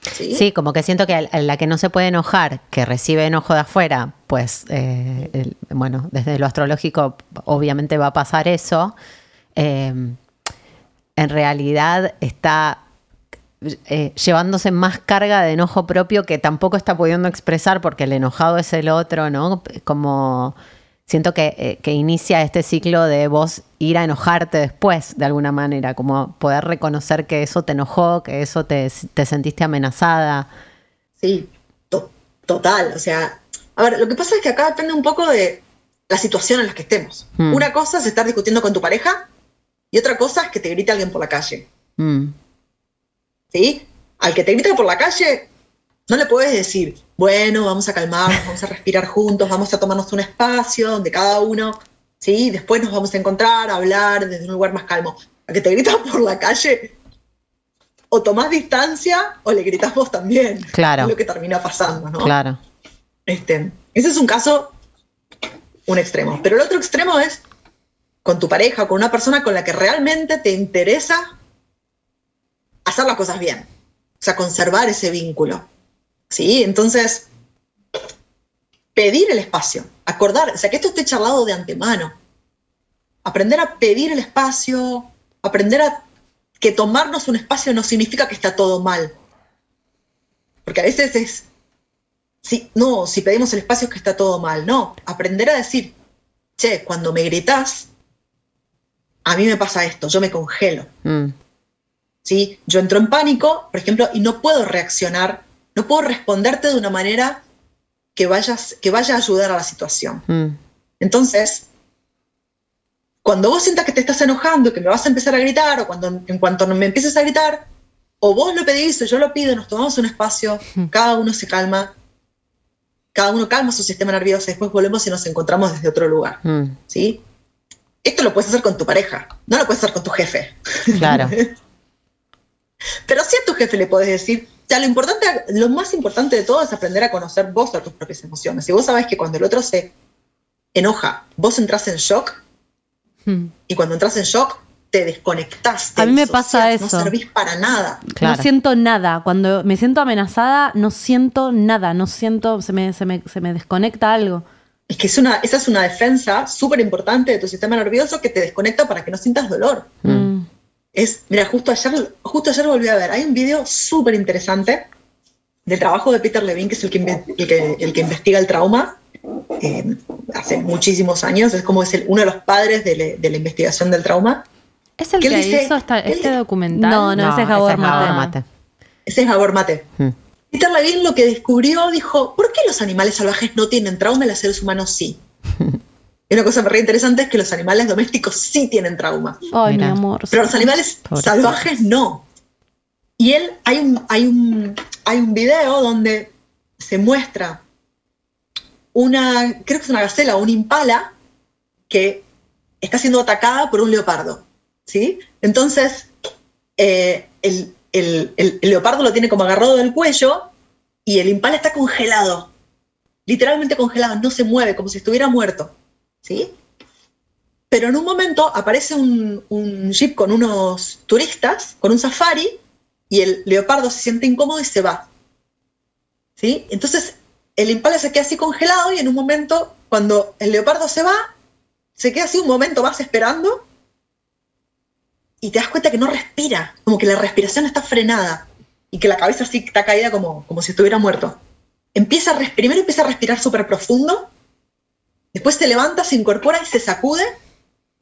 ¿Sí? Sí, como que siento que la que no se puede enojar, que recibe enojo de afuera, pues, eh, el- bueno, desde lo astrológico obviamente va a pasar eso. Eh, en realidad está eh, llevándose más carga de enojo propio que tampoco está pudiendo expresar porque el enojado es el otro, ¿no? Como siento que, eh, que inicia este ciclo de vos ir a enojarte después, de alguna manera, como poder reconocer que eso te enojó, que eso te, te sentiste amenazada. Sí, to- total. O sea, a ver, lo que pasa es que acá depende un poco de la situación en la que estemos. Hmm. Una cosa es estar discutiendo con tu pareja y otra cosa es que te grite alguien por la calle. Mm, ¿Sí? Al que te grita por la calle, no le puedes decir, bueno, vamos a calmarnos, vamos a respirar juntos, vamos a tomarnos un espacio donde cada uno, ¿sí? Después nos vamos a encontrar, a hablar desde un lugar más calmo. Al que te grita por la calle, o tomás distancia o le gritas vos también. Claro. Es lo que termina pasando, ¿no? Claro. Este, ese es un caso, un extremo. Pero el otro extremo es con tu pareja o con una persona con la que realmente te interesa hacer las cosas bien. O sea, conservar ese vínculo. ¿Sí? Entonces, pedir el espacio, acordar, o sea, que esto esté charlado de antemano. Aprender a pedir el espacio, aprender a que tomarnos un espacio no significa que está todo mal. Porque a veces es, Sí, no, si pedimos el espacio es que está todo mal. No, aprender a decir, che, cuando me gritas, a mí me pasa esto, yo me congelo. Mm, ¿sí? Yo entro en pánico, por ejemplo, y no puedo reaccionar, no puedo responderte de una manera que, vayas, que vaya a ayudar a la situación. mm, Entonces, cuando vos sientas que te estás enojando, que me vas a empezar a gritar, o cuando en cuanto me empieces a gritar, o vos lo pedís o yo lo pido, nos tomamos un espacio, cada uno se calma, cada uno calma su sistema nervioso y después volvemos y nos encontramos desde otro lugar. mm, ¿sí? Esto lo puedes hacer con tu pareja, no lo puedes hacer con tu jefe. claro. Pero sí a tu jefe le podés decir, ya lo importante, lo más importante de todo es aprender a conocer vos a tus propias emociones. Si vos sabés que cuando el otro se enoja, vos entras en shock, Hmm. y cuando entras en shock, te desconectás. te A mí me pasa eso. No servís para nada. Claro. No siento nada. Cuando me siento amenazada, no siento nada. No siento, se me, se me, se me desconecta algo. Es que es una, esa es una defensa súper importante de tu sistema nervioso que te desconecta para que no sientas dolor. Mm. Es, mira, justo ayer, justo ayer volví a ver, hay un video súper interesante del trabajo de Peter Levine, que es el que, el que, el que investiga el trauma, eh, hace muchísimos años, es como es el- uno de los padres de, la- de la investigación del trauma. ¿Es el ¿Qué que dice? hizo esta- ¿Qué este documental? No, no, ese es Gabor Mate. Mate. Ese es Gabor Mate. Mm. Peter Levine lo que descubrió dijo, ¿por qué los animales salvajes no tienen trauma y los seres humanos sí? Y una cosa re interesante es que los animales domésticos sí tienen trauma. Ay, Mira. mi amor. Pero los animales salvajes no. Y él, hay un, hay, un, hay un video donde se muestra una, creo que es una gacela o un impala que está siendo atacada por un leopardo. ¿sí? Entonces, eh, el, el- leopardo lo tiene como agarrado del cuello y el impala está congelado. Literalmente congelado, no se mueve, como si estuviera muerto. ¿sí? Pero en un momento aparece un, un jeep con unos turistas, con un safari, y el leopardo se siente incómodo y se va. ¿Sí? Entonces, el impala se queda así congelado y en un momento, cuando el leopardo se va, se queda así un momento más esperando y te das cuenta que no respira, como que la respiración está frenada y que la cabeza así está caída como, como si estuviera muerto. Empieza a primero empieza a respirar súper profundo, después se levanta, se incorpora y se sacude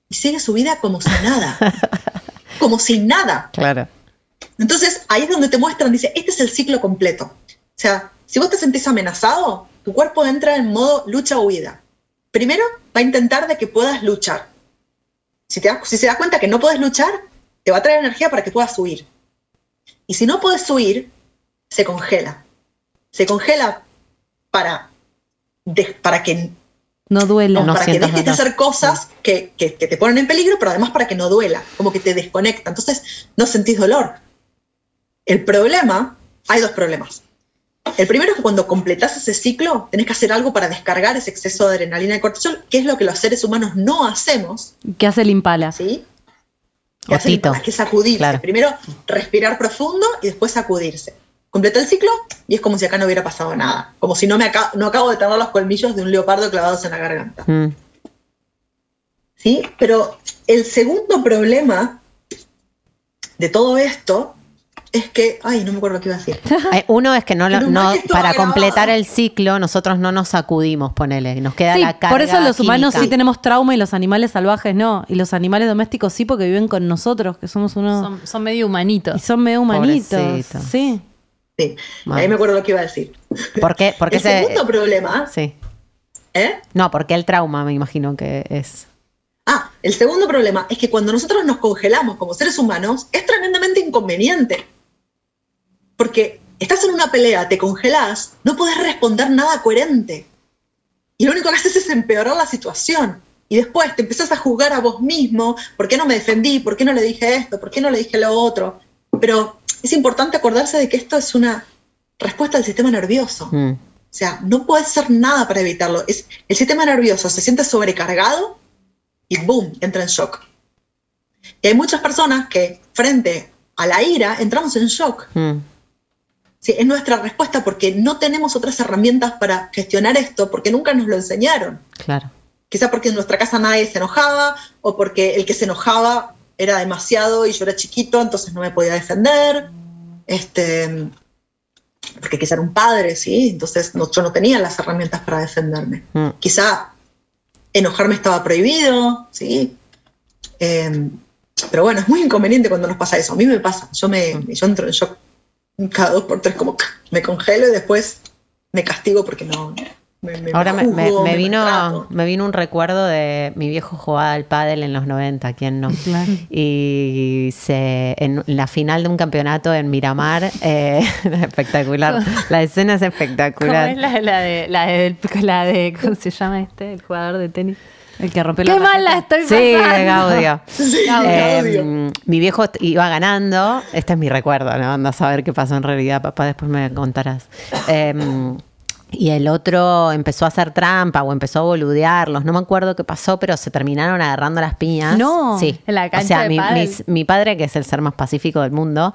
y sigue su vida como si nada, como sin nada. Claro. Entonces ahí es donde te muestran, dice, este es el ciclo completo. O sea, si vos te sentís amenazado, tu cuerpo entra en modo lucha o huida. Primero va a intentar de que puedas luchar. Si, te das- si se da cuenta que no puedes luchar, te va a traer energía para que puedas huir. Y si no puedes huir, se congela. Se congela para, de- para que No duele. No para que dejes de hacer cosas que, que- que te ponen en peligro, pero además para que no duela, como que te desconecta. Entonces no sentís dolor. El problema, hay dos problemas. El primero es que cuando completás ese ciclo, tenés que hacer algo para descargar ese exceso de adrenalina y cortisol, que es lo que los seres humanos no hacemos, ¿Qué hace el impala? ¿sí? O Tito. para que sacudirse. Claro. Primero respirar profundo y después sacudirse. Completó el ciclo y es como si acá no hubiera pasado nada. Como si no, me no acabo de tener los colmillos de un leopardo clavados en la garganta. Mm. ¿sí? Pero el segundo problema de todo esto es que, ay, no me acuerdo qué iba a decir. Eh, Uno es que no, lo- para grabado. completar el ciclo nosotros no nos sacudimos, ponele, nos queda Sí, la carga por eso los humanos sí tenemos trauma y los animales salvajes no. Y los animales domésticos sí porque viven con nosotros, que somos unos... Son, son medio humanitos. y son medio humanitos. Pobrecitos. Sí. Sí, Vamos. ahí me acuerdo lo que iba a decir. ¿Por qué? Porque el se segundo problema, sí. ¿eh? No, porque el trauma me imagino que es Ah, el segundo problema es que cuando nosotros nos congelamos como seres humanos es tremendamente inconveniente. Porque estás en una pelea, te congelás, no podés responder nada coherente. Y lo único que haces es empeorar la situación. Y después te empezás a juzgar a vos mismo, ¿por qué no me defendí? ¿Por qué no le dije esto? ¿Por qué no le dije lo otro? Pero es importante acordarse de que esto es una respuesta del sistema nervioso. mm, O sea, no puedes hacer nada para evitarlo. Es, el sistema nervioso se siente sobrecargado y boom, entra en shock. Y hay muchas personas que frente a la ira entramos en shock. mm, Sí, es nuestra respuesta porque no tenemos otras herramientas para gestionar esto porque nunca nos lo enseñaron. claro. Quizá porque en nuestra casa nadie se enojaba o porque el que se enojaba era demasiado y yo era chiquito, entonces no me podía defender. Este, porque quizá era un padre, ¿sí? Entonces no- yo no tenía las herramientas para defenderme. Mm. Quizá enojarme estaba prohibido, ¿sí? Eh, pero bueno, es muy inconveniente cuando nos pasa eso. A mí me pasa, yo, me, yo entro en shock cada dos por tres, como me congelo y después me castigo porque no... me- me- Ahora me, me- juzgo, me vino, maltrato. me vino un recuerdo de mi viejo jugaba al pádel en los 90, ¿quién no? Claro. Y se, en la final de un campeonato en Miramar, eh, espectacular. La escena es ¿Cómo espectacular. es la, la de, la, de, la de. ¿Cómo se llama este? El jugador de tenis. El que rompe ¡Qué la mal la estoy Sí, pasando! de Gaudio. Sí, Eh, Gaudio. mi viejo iba ganando, este es mi recuerdo, ¿no? Anda a saber qué pasó en realidad, papá, después me contarás. Eh, y el otro empezó a hacer trampa o empezó a boludearlos, no me acuerdo qué pasó, pero se terminaron agarrando las piñas. No, sí. en la cancha o sea, de mi, pádel. mis- mi padre, que es el ser más pacífico del mundo,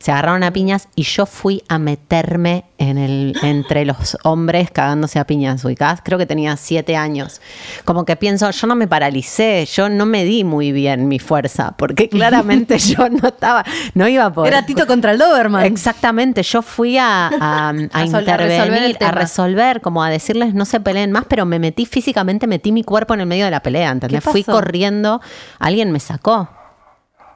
se agarraron a piñas y yo fui a meterme en el, entre los hombres cagándose a piñas, ubicás. Creo que tenía siete años. Como que pienso, yo no me paralicé, yo no me di muy bien mi fuerza, porque claramente yo no estaba, no iba a poder. Era Tito contra el Doberman. Exactamente, yo fui a, a- a A sol- a resolver el intervenir, a resolver, como a decirles no se peleen más, pero me metí físicamente, metí mi cuerpo en el medio de la pelea, ¿entendés? ¿Qué Fui corriendo, alguien me sacó.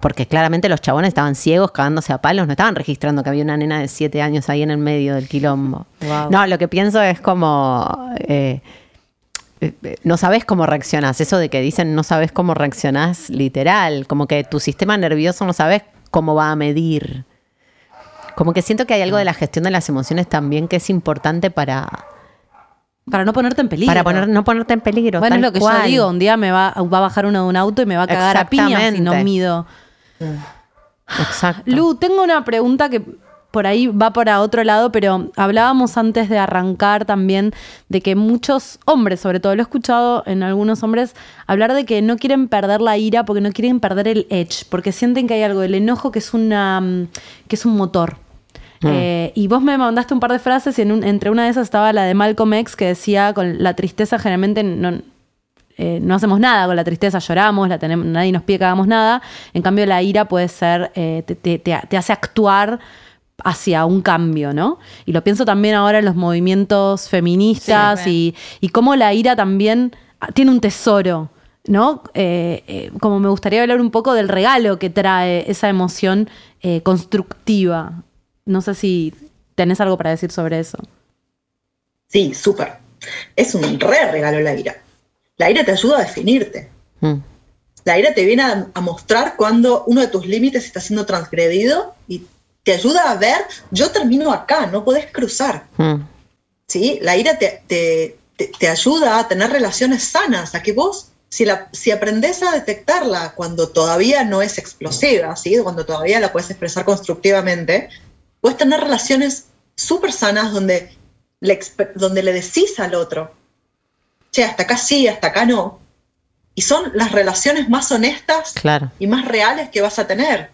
Porque claramente los chabones estaban ciegos, cagándose a palos, no estaban registrando que había una nena de siete años ahí en el medio del quilombo. Wow. No, lo que pienso es como... eh, eh, no sabes cómo reaccionás. Eso de que dicen no sabes cómo reaccionás, literal. Como que tu sistema nervioso no sabes cómo va a medir. Como que siento que hay algo de la gestión de las emociones también que es importante para, Para no ponerte en peligro. para poner, no ponerte en peligro. Bueno, es lo que cual. yo digo. Un día me va, va a bajar uno de un auto y me va a cagar a piñas si no mido. Exacto. Lu, tengo una pregunta que por ahí va para otro lado, pero hablábamos antes de arrancar también de que muchos hombres, sobre todo lo he escuchado en algunos hombres, hablar de que no quieren perder la ira porque no quieren perder el edge, porque sienten que hay algo del enojo que es una mm, que es un motor. Eh, y vos me mandaste un par de frases y en un- entre una de esas estaba la de Malcolm X que decía con la tristeza generalmente no, eh, no hacemos nada con la tristeza, lloramos, la tenemos, nadie nos pide que hagamos nada. En cambio la ira puede ser, eh, te, te- te- te hace actuar hacia un cambio, ¿no? Y lo pienso también ahora en los movimientos feministas Sí, y, y cómo la ira también tiene un tesoro, ¿no? Eh, eh, como me gustaría hablar un poco del regalo que trae esa emoción eh, constructiva. No sé si tenés algo para decir sobre eso. Sí, súper. Es un re regalo la ira. La ira te ayuda a definirte. Mm. La ira te viene a, a mostrar cuando uno de tus límites está siendo transgredido y te ayuda a ver, yo termino acá, no podés cruzar. Mm. ¿sí? La ira te, te- te- te ayuda a tener relaciones sanas, a que vos, si, la, si aprendés a detectarla cuando todavía no es explosiva, ¿sí? cuando todavía la puedes expresar constructivamente, puedes tener relaciones súper sanas donde le, donde le decís al otro, che, hasta acá sí, hasta acá no. Y son las relaciones más honestas Claro. y más reales que vas a tener.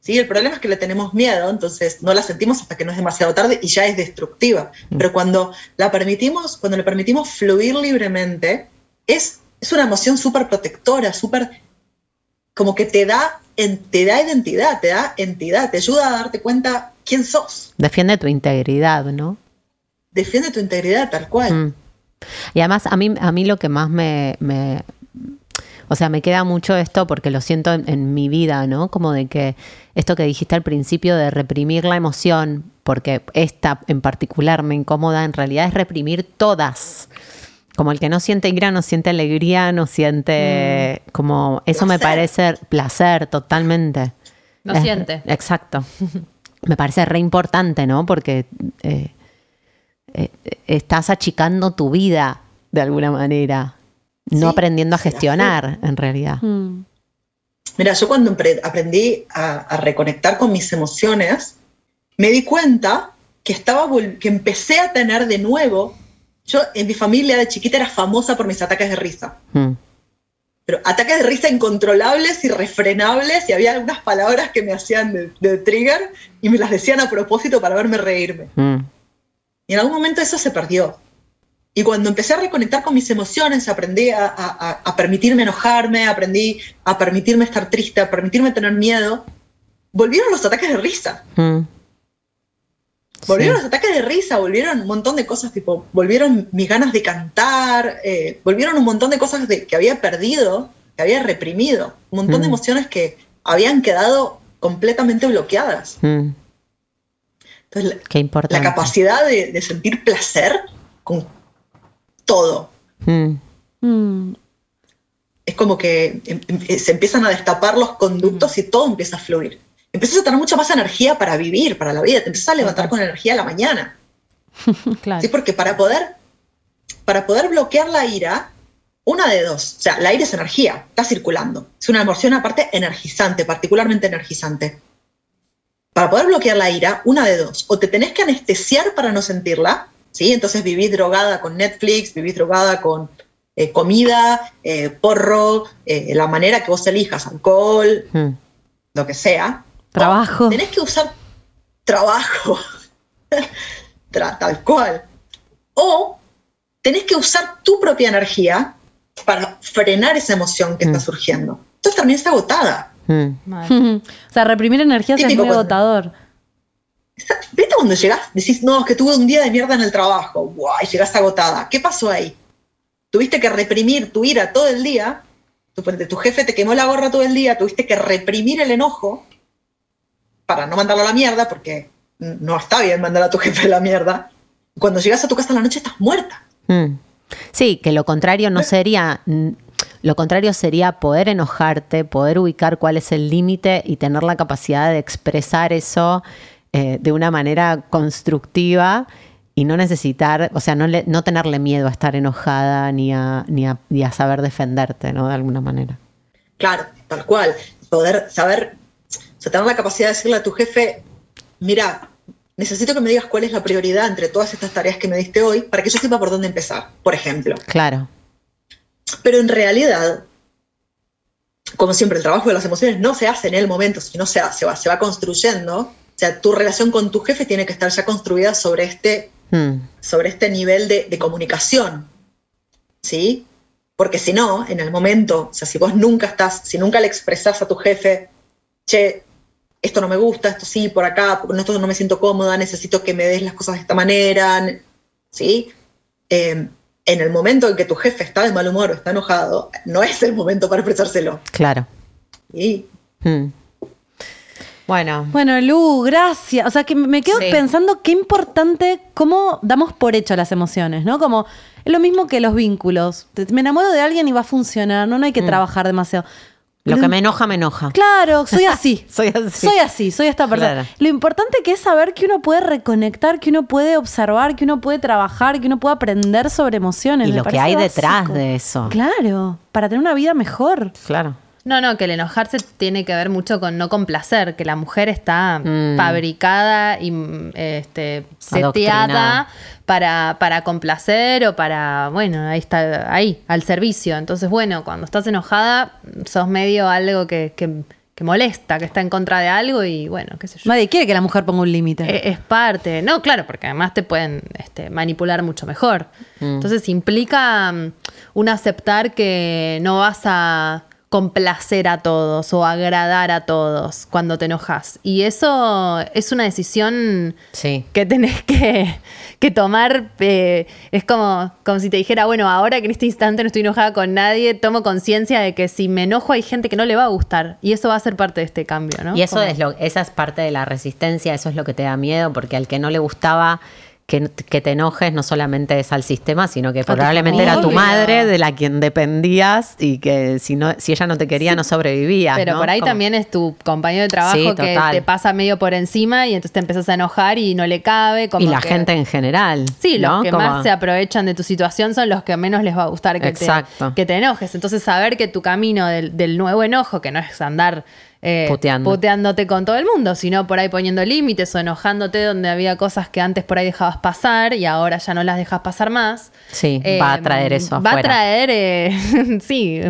¿sí? El problema es que le tenemos miedo, entonces no la sentimos hasta que no es demasiado tarde y ya es destructiva. Pero cuando la permitimos, cuando le permitimos fluir libremente, es, es una emoción súper protectora, súper como que te da, te da identidad, te da entidad, te ayuda a darte cuenta quién sos. Defiende tu integridad, ¿no? Defiende tu integridad tal cual. Mm. Y además a mí, a mí lo que más me, me- o sea, me queda mucho esto porque lo siento en, en mi vida, ¿no? Como de que esto que dijiste al principio de reprimir la emoción, porque esta en particular me incomoda, en realidad es reprimir todas. Como el que no siente ira, no siente alegría, no siente como... Eso me parece placer totalmente. No Es- siente. Exacto. Me parece re importante, ¿no? Porque eh, eh, estás achicando tu vida de alguna manera, no Sí, aprendiendo a gestionar, en realidad. Mm. Mira, yo cuando aprendí a, a reconectar con mis emociones, me di cuenta que, estaba que empecé a tener de nuevo, yo en mi familia de chiquita era famosa por mis ataques de risa, Mm, pero ataques de risa incontrolables, irrefrenables, y había algunas palabras que me hacían de, de trigger y me las decían a propósito para verme reírme. mm, Y en algún momento eso se perdió. Y cuando empecé a reconectar con mis emociones, aprendí a, a- a- a permitirme enojarme, aprendí a permitirme estar triste, a permitirme tener miedo, volvieron los ataques de risa. mm. Volvieron Sí. los ataques de risa, volvieron un montón de cosas, tipo, volvieron mis ganas de cantar, eh, volvieron un montón de cosas de- que había perdido, que había reprimido, un montón de Mm. emociones que habían quedado completamente bloqueadas. Mm, Entonces, la- Qué importante. la capacidad de, de sentir placer con todo, Mm, Mm. es como que em- em- se empiezan a destapar los conductos y todo empieza a fluir. Empiezas a tener mucha más energía para vivir, para la vida, te empiezas a levantar con energía a la mañana. Claro. ¿sí? Porque para poder, para poder bloquear la ira, una de dos, o sea, la ira es energía, está circulando. Es una emoción aparte energizante, particularmente energizante. Para poder bloquear la ira, una de dos, o te tenés que anestesiar para no sentirla, ¿sí? Entonces vivís drogada con Netflix, vivís drogada con eh, comida, eh, porro, eh, la manera que vos elijas, alcohol, mm. lo que sea. Trabajo. O tenés que usar trabajo, Tra- tal cual. O tenés que usar tu propia energía para frenar esa emoción que está Mm. surgiendo. Entonces también está agotada. Mm. Mal. o sea, reprimir energías es muy agotador. ¿Viste cuando llegás? Decís, no, es que tuve un día de mierda en el trabajo. Guay, llegás agotada. ¿Qué pasó ahí? Tuviste que reprimir tu ira todo el día. Tu, tu jefe te quemó la gorra todo el día. Tuviste que reprimir el enojo para no mandarlo a la mierda, porque no está bien mandar a tu jefe a la mierda. Cuando llegas a tu casa en la noche estás muerta. Mm. Sí, que lo contrario no sería, lo contrario sería poder enojarte, poder ubicar cuál es el límite y tener la capacidad de expresar eso eh, de una manera constructiva y no necesitar, o sea, no, le- no tenerle miedo a estar enojada ni a, ni a, ni a saber defenderte, ¿no? De alguna manera. Claro, tal cual. Poder saber, o sea, tener la capacidad de decirle a tu jefe, mira, necesito que me digas cuál es la prioridad entre todas estas tareas que me diste hoy para que yo sepa por dónde empezar, por ejemplo. Claro. Pero en realidad, como siempre, el trabajo de las emociones no se hace en el momento, sino se, se, va, se va construyendo. O sea, tu relación con tu jefe tiene que estar ya construida sobre este, Mm. sobre este nivel de, de comunicación. ¿Sí? Porque si no, en el momento, o sea, si vos nunca estás, si nunca le expresás a tu jefe, che, esto no me gusta, esto sí, por acá, porque esto no me siento cómoda, necesito que me des las cosas de esta manera, ¿sí? Eh, en el momento en que tu jefe está de mal humor o está enojado, no es el momento para expresárselo. Claro. ¿sí? Mm. Bueno, Bueno, Lu, gracias. O sea, que me quedo Sí. pensando qué importante cómo damos por hecho las emociones, ¿no? Como es lo mismo que los vínculos. Me enamoro de alguien y va a funcionar, no, no hay que trabajar demasiado. Lo que me enoja, me enoja. Claro, soy así. Soy así. Soy así, soy esta persona. Claro. Lo importante que es saber que uno puede reconectar, que uno puede observar, que uno puede trabajar, que uno puede aprender sobre emociones. Y Me lo que hay detrás de eso. Claro, para tener una vida mejor. Claro. No, no, que el enojarse tiene que ver mucho con no complacer, que la mujer está Mm. fabricada y mm, este, seteada para, para complacer o para, bueno, ahí está, ahí, al servicio. Entonces, bueno, cuando estás enojada, sos medio algo que, que- que molesta, que está en contra de algo y bueno, qué sé yo. Nadie quiere que la mujer ponga un límite. Eh, Es parte, no, claro, porque además te pueden este, manipular mucho mejor. Entonces implica mm, un aceptar que no vas a complacer a todos o agradar a todos cuando te enojas. Y eso es una decisión Sí. que tenés que, que tomar. eh, es como, como si te dijera, bueno, ahora que en este instante no estoy enojada con nadie, tomo conciencia de que si me enojo hay gente que no le va a gustar. Y eso va a ser parte de este cambio, ¿no? Y eso es lo, esa es parte de la resistencia, eso es lo que te da miedo, porque al que no le gustaba que, que te enojes no solamente es al sistema, sino que probablemente era tu madre de la quien dependías y que si no, si ella no te quería no sobrevivías. Pero ¿no? por ahí también es tu compañero de trabajo Sí, que total. te pasa medio por encima y entonces te empezás a enojar y no le cabe. Como y la que- gente en general. Sí, los que más se aprovechan de tu situación son los que menos les va a gustar que, te, que te enojes. Entonces, saber que tu camino del, del nuevo enojo, que no es andar eh, Puteando. puteándote con todo el mundo, sino por ahí poniendo límites o enojándote donde había cosas que antes por ahí dejabas pasar y ahora ya no las dejas pasar más. Sí, va a traer eso Va a traer, eh, sí,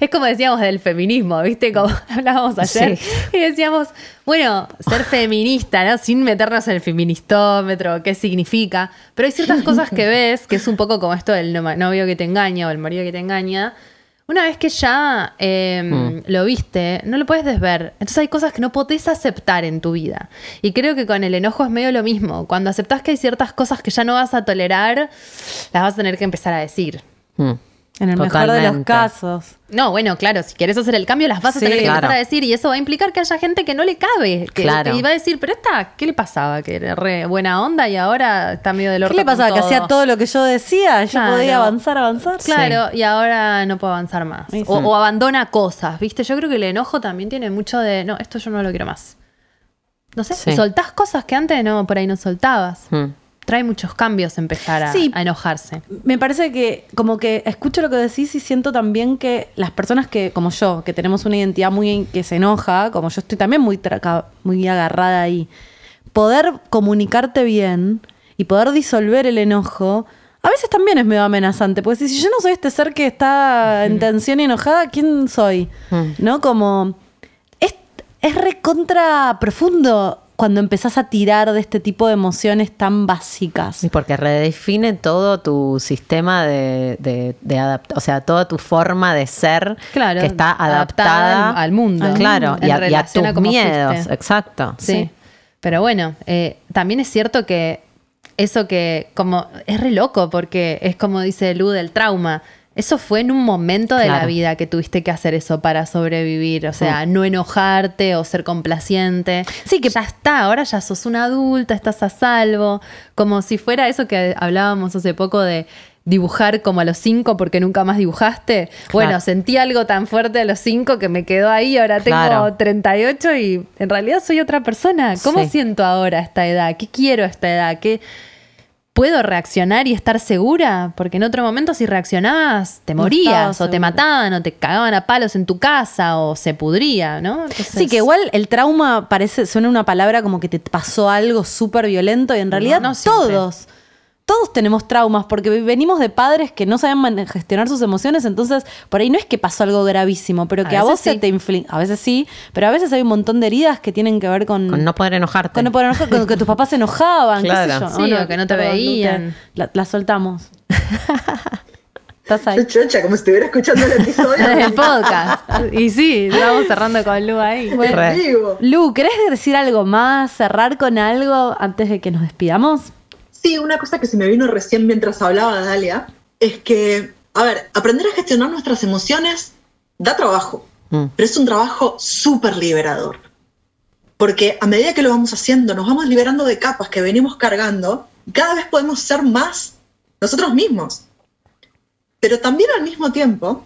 es como decíamos del feminismo, ¿viste? Como hablábamos ayer Sí. y decíamos, bueno, ser feminista, ¿no? Sin meternos en el feministómetro, qué significa. Pero hay ciertas cosas que ves, que es un poco como esto del no- novio que te engaña o el marido que te engaña. Una vez que ya eh, Mm. lo viste, no lo puedes desver. Entonces hay cosas que no podés aceptar en tu vida. Y creo que con el enojo es medio lo mismo. Cuando aceptás que hay ciertas cosas que ya no vas a tolerar, las vas a tener que empezar a decir. Mm. En el mejor de los casos. No, bueno, claro, si quieres hacer el cambio, las vas a Sí, tener que claro. empezar a decir y eso va a implicar que haya gente que no le cabe. Que, Claro. Y va a decir, pero esta, ¿qué le pasaba? Que era re buena onda y ahora está medio del ¿Qué orto le pasaba? Que hacía todo lo que yo decía. Yo Claro. podía avanzar, avanzar. Claro, y ahora no puedo avanzar más. Sí, O, abandona cosas, ¿viste? Yo creo que el enojo también tiene mucho de, no, esto yo no lo quiero más. No sé, Sí. soltás cosas que antes no, por ahí no soltabas. Mm. Trae muchos cambios empezar a, Sí. a enojarse. Me parece que como que escucho lo que decís y siento también que las personas que, como yo, que tenemos una identidad muy que se enoja, como yo estoy también muy, muy agarrada ahí, poder comunicarte bien y poder disolver el enojo, a veces también es medio amenazante, porque si yo no soy este ser que está en tensión y enojada, ¿quién soy? ¿No? Como es, es recontra profundo cuando empezás a tirar de este tipo de emociones tan básicas. Sí, porque redefine todo tu sistema de, de, de adapt- o sea, toda tu forma de ser Claro, que está adaptada adaptada al- al mundo. Al Claro, mundo. y, a, y a relación a tus miedos. fuiste. Exacto. Sí. Pero bueno, eh, también es cierto que eso que como es re loco porque es como dice Lu del trauma. Eso fue en un momento de la vida que tuviste que hacer eso para sobrevivir. O sea, no enojarte o ser complaciente. Sí, que ya está, ahora ya sos una adulta, estás a salvo. Como si fuera eso que hablábamos hace poco de dibujar como a los cinco porque nunca más dibujaste. Bueno, sentí algo tan fuerte a los cinco que me quedó ahí. Ahora tengo Claro. 38 y en realidad soy otra persona. ¿Cómo Sí. siento ahora esta edad? ¿Qué quiero a esta edad? ¿Qué puedo reaccionar y estar segura? Porque en otro momento si reaccionabas te morías o te mataban o te cagaban a palos en tu casa o se pudría, ¿no? Entonces- Sí, que igual el trauma parece, suena una palabra como que te pasó algo súper violento y en realidad no todos todos tenemos traumas porque venimos de padres que no sabían man- gestionar sus emociones, entonces por ahí no es que pasó algo gravísimo, pero que A a, veces vos se sí. te infli- a veces sí, pero a veces hay un montón de heridas que tienen que ver con, Con no poder enojarte. con no poder enojar, con que tus papás se enojaban, qué sé Claro. yo. Sí, o que no te perdón, veían. La, la soltamos. Estás ahí. Yo chocha, como si estuviera escuchando el episodio. el podcast. Y sí, vamos cerrando con Lu ahí. vivo. Lu, ¿querés decir algo más? ¿Cerrar con algo antes de que nos despidamos? Sí, una cosa que se me vino recién mientras hablaba Dalia es que, a ver, aprender a gestionar nuestras emociones da trabajo, Mm. pero es un trabajo súper liberador. Porque a medida que lo vamos haciendo, nos vamos liberando de capas que venimos cargando, y cada vez podemos ser más nosotros mismos. Pero también al mismo tiempo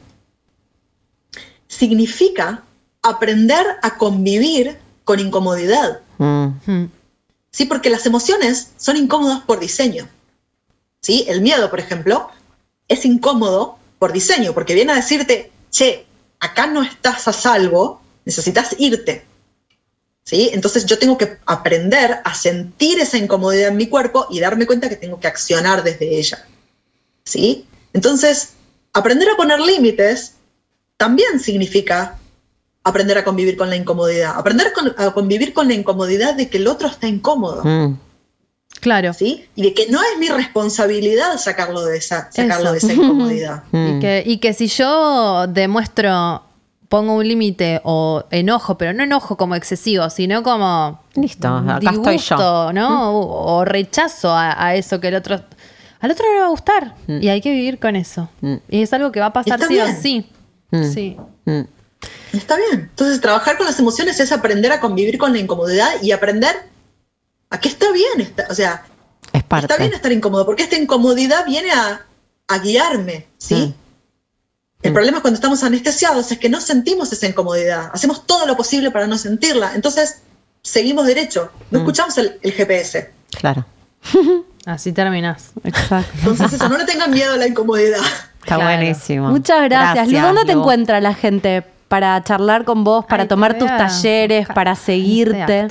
significa aprender a convivir con incomodidad. Mm. ¿Sí? Porque las emociones son incómodas por diseño. ¿sí? El miedo, por ejemplo, es incómodo por diseño, porque viene a decirte, che, acá no estás a salvo, necesitas irte. ¿sí? Entonces yo tengo que aprender a sentir esa incomodidad en mi cuerpo y darme cuenta que tengo que accionar desde ella. ¿sí? Entonces, aprender a poner límites también significa aprender a convivir con la incomodidad, aprender con- a convivir con la incomodidad de que el otro está incómodo, Mm. Claro. ¿sí? Y de que no es mi responsabilidad sacarlo de esa, sacarlo Eso. de esa incomodidad. Mm. Y, que, y que si yo demuestro, pongo un límite o enojo, pero no enojo como excesivo, sino como Listo, acá estoy yo. disgusto, ¿no? O, o rechazo a, a eso que el otro... Al otro no le va a gustar. Y hay que vivir con eso. Mm. Y es algo que va a pasar sí o sí. Mm. Sí. Está bien. Entonces, trabajar con las emociones es aprender a convivir con la incomodidad y aprender a que está bien, está- o sea, Es parte. está bien estar incómodo, porque esta incomodidad viene a, a guiarme, ¿sí? Mm. El Mm. problema cuando estamos anestesiados es que no sentimos esa incomodidad, hacemos todo lo posible para no sentirla, entonces seguimos derecho, no Mm. escuchamos el, el GPS. Claro. Así terminás. Exacto. Entonces eso, no le tengan miedo a la incomodidad. Está Claro. buenísimo. Muchas gracias. ¿Dónde te encuentra la gente para charlar con vos, para Ay, tomar tus talleres, para este seguirte?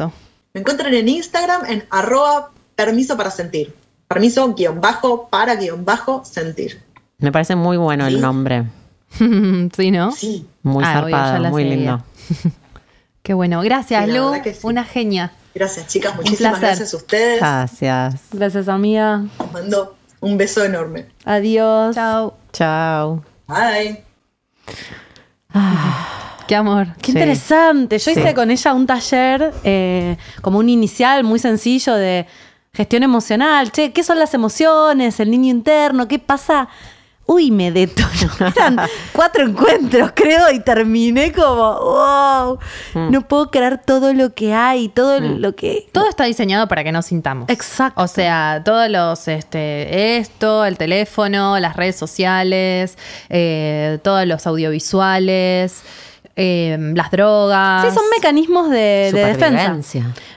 Me encuentran en Instagram en arroba permiso para sentir. Permiso guion bajo para guion bajo sentir. Me parece muy bueno el nombre. sí, ¿no? Sí. Muy Ah, zarpado, muy lindo. Qué bueno. Gracias, Sí, Lu. sí. Una genia. Gracias, chicas. Muchísimas gracias a ustedes. Gracias. Gracias, amiga. Les mando un beso enorme. Adiós. Chao. Chao. Bye. Qué amor. Qué Sí. interesante. Yo Sí. hice con ella un taller eh, como un inicial muy sencillo de gestión emocional. Che, ¿qué son las emociones? El niño interno, ¿qué pasa? Uy, me detonó. Eran cuatro encuentros, creo, y terminé como, wow, Mm. no puedo creer todo lo que hay, todo lo que... Todo está diseñado para que no sintamos. Exacto. O sea, todos los, este, esto, el teléfono, las redes sociales, eh, todos los audiovisuales, eh, las drogas. Sí, son mecanismos de, de defensa.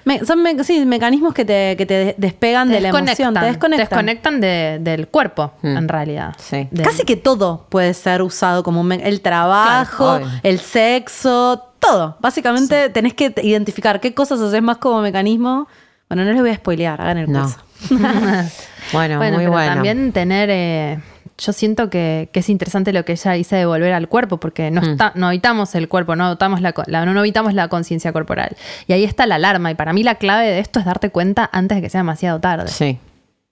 Me- son me- sí, mecanismos que te, que te de- despegan Te de la emoción, te desconectan. desconectan de- del cuerpo, Mm. en realidad. Sí. Del- Casi que todo puede ser usado como un el trabajo, Claro, el sexo, todo. Básicamente tenés que identificar qué cosas haces más como mecanismo. Bueno, no les voy a spoilear, hagan el No. curso. Bueno, bueno, muy pero bueno. también tener. eh, yo siento que, que es interesante lo que ella dice de volver al cuerpo, porque no, Mm. está, no habitamos el cuerpo, no la, la- no habitamos la conciencia corporal. Y ahí está la alarma. Y para mí la clave de esto es darte cuenta antes de que sea demasiado tarde. Sí.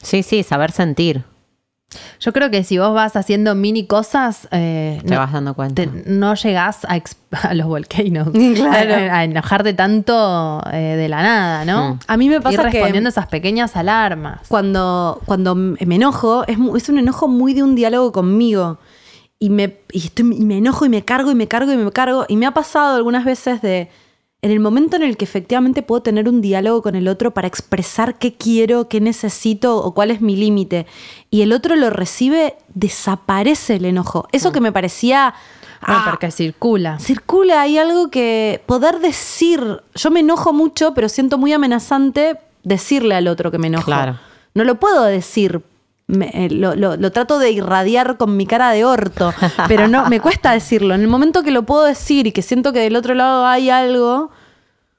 Sí, sí, saber sentir. Yo creo que si vos vas haciendo mini cosas, eh, Te vas dando cuenta. te- no llegás a, los volcanoes. Claro. A, a enojarte tanto eh, de la nada, ¿no? Mm. A mí me Ir pasa que respondiendo esas pequeñas alarmas. cuando, cuando me enojo, es, es un enojo muy de un diálogo conmigo. Y me, y estoy- y me enojo y me cargo y me cargo y me cargo. Y me ha pasado algunas veces de, en el momento en el que efectivamente puedo tener un diálogo con el otro para expresar qué quiero, qué necesito o cuál es mi límite, y el otro lo recibe, desaparece el enojo. Eso que me parecía... Ah, porque circula. circula, hay algo que poder decir, yo me enojo mucho, pero siento muy amenazante decirle al otro que me enojo. Claro. No lo puedo decir. Me- eh, lo, lo- lo trato de irradiar con mi cara de orto, pero no, me cuesta decirlo. En el momento que lo puedo decir y que siento que del otro lado hay algo,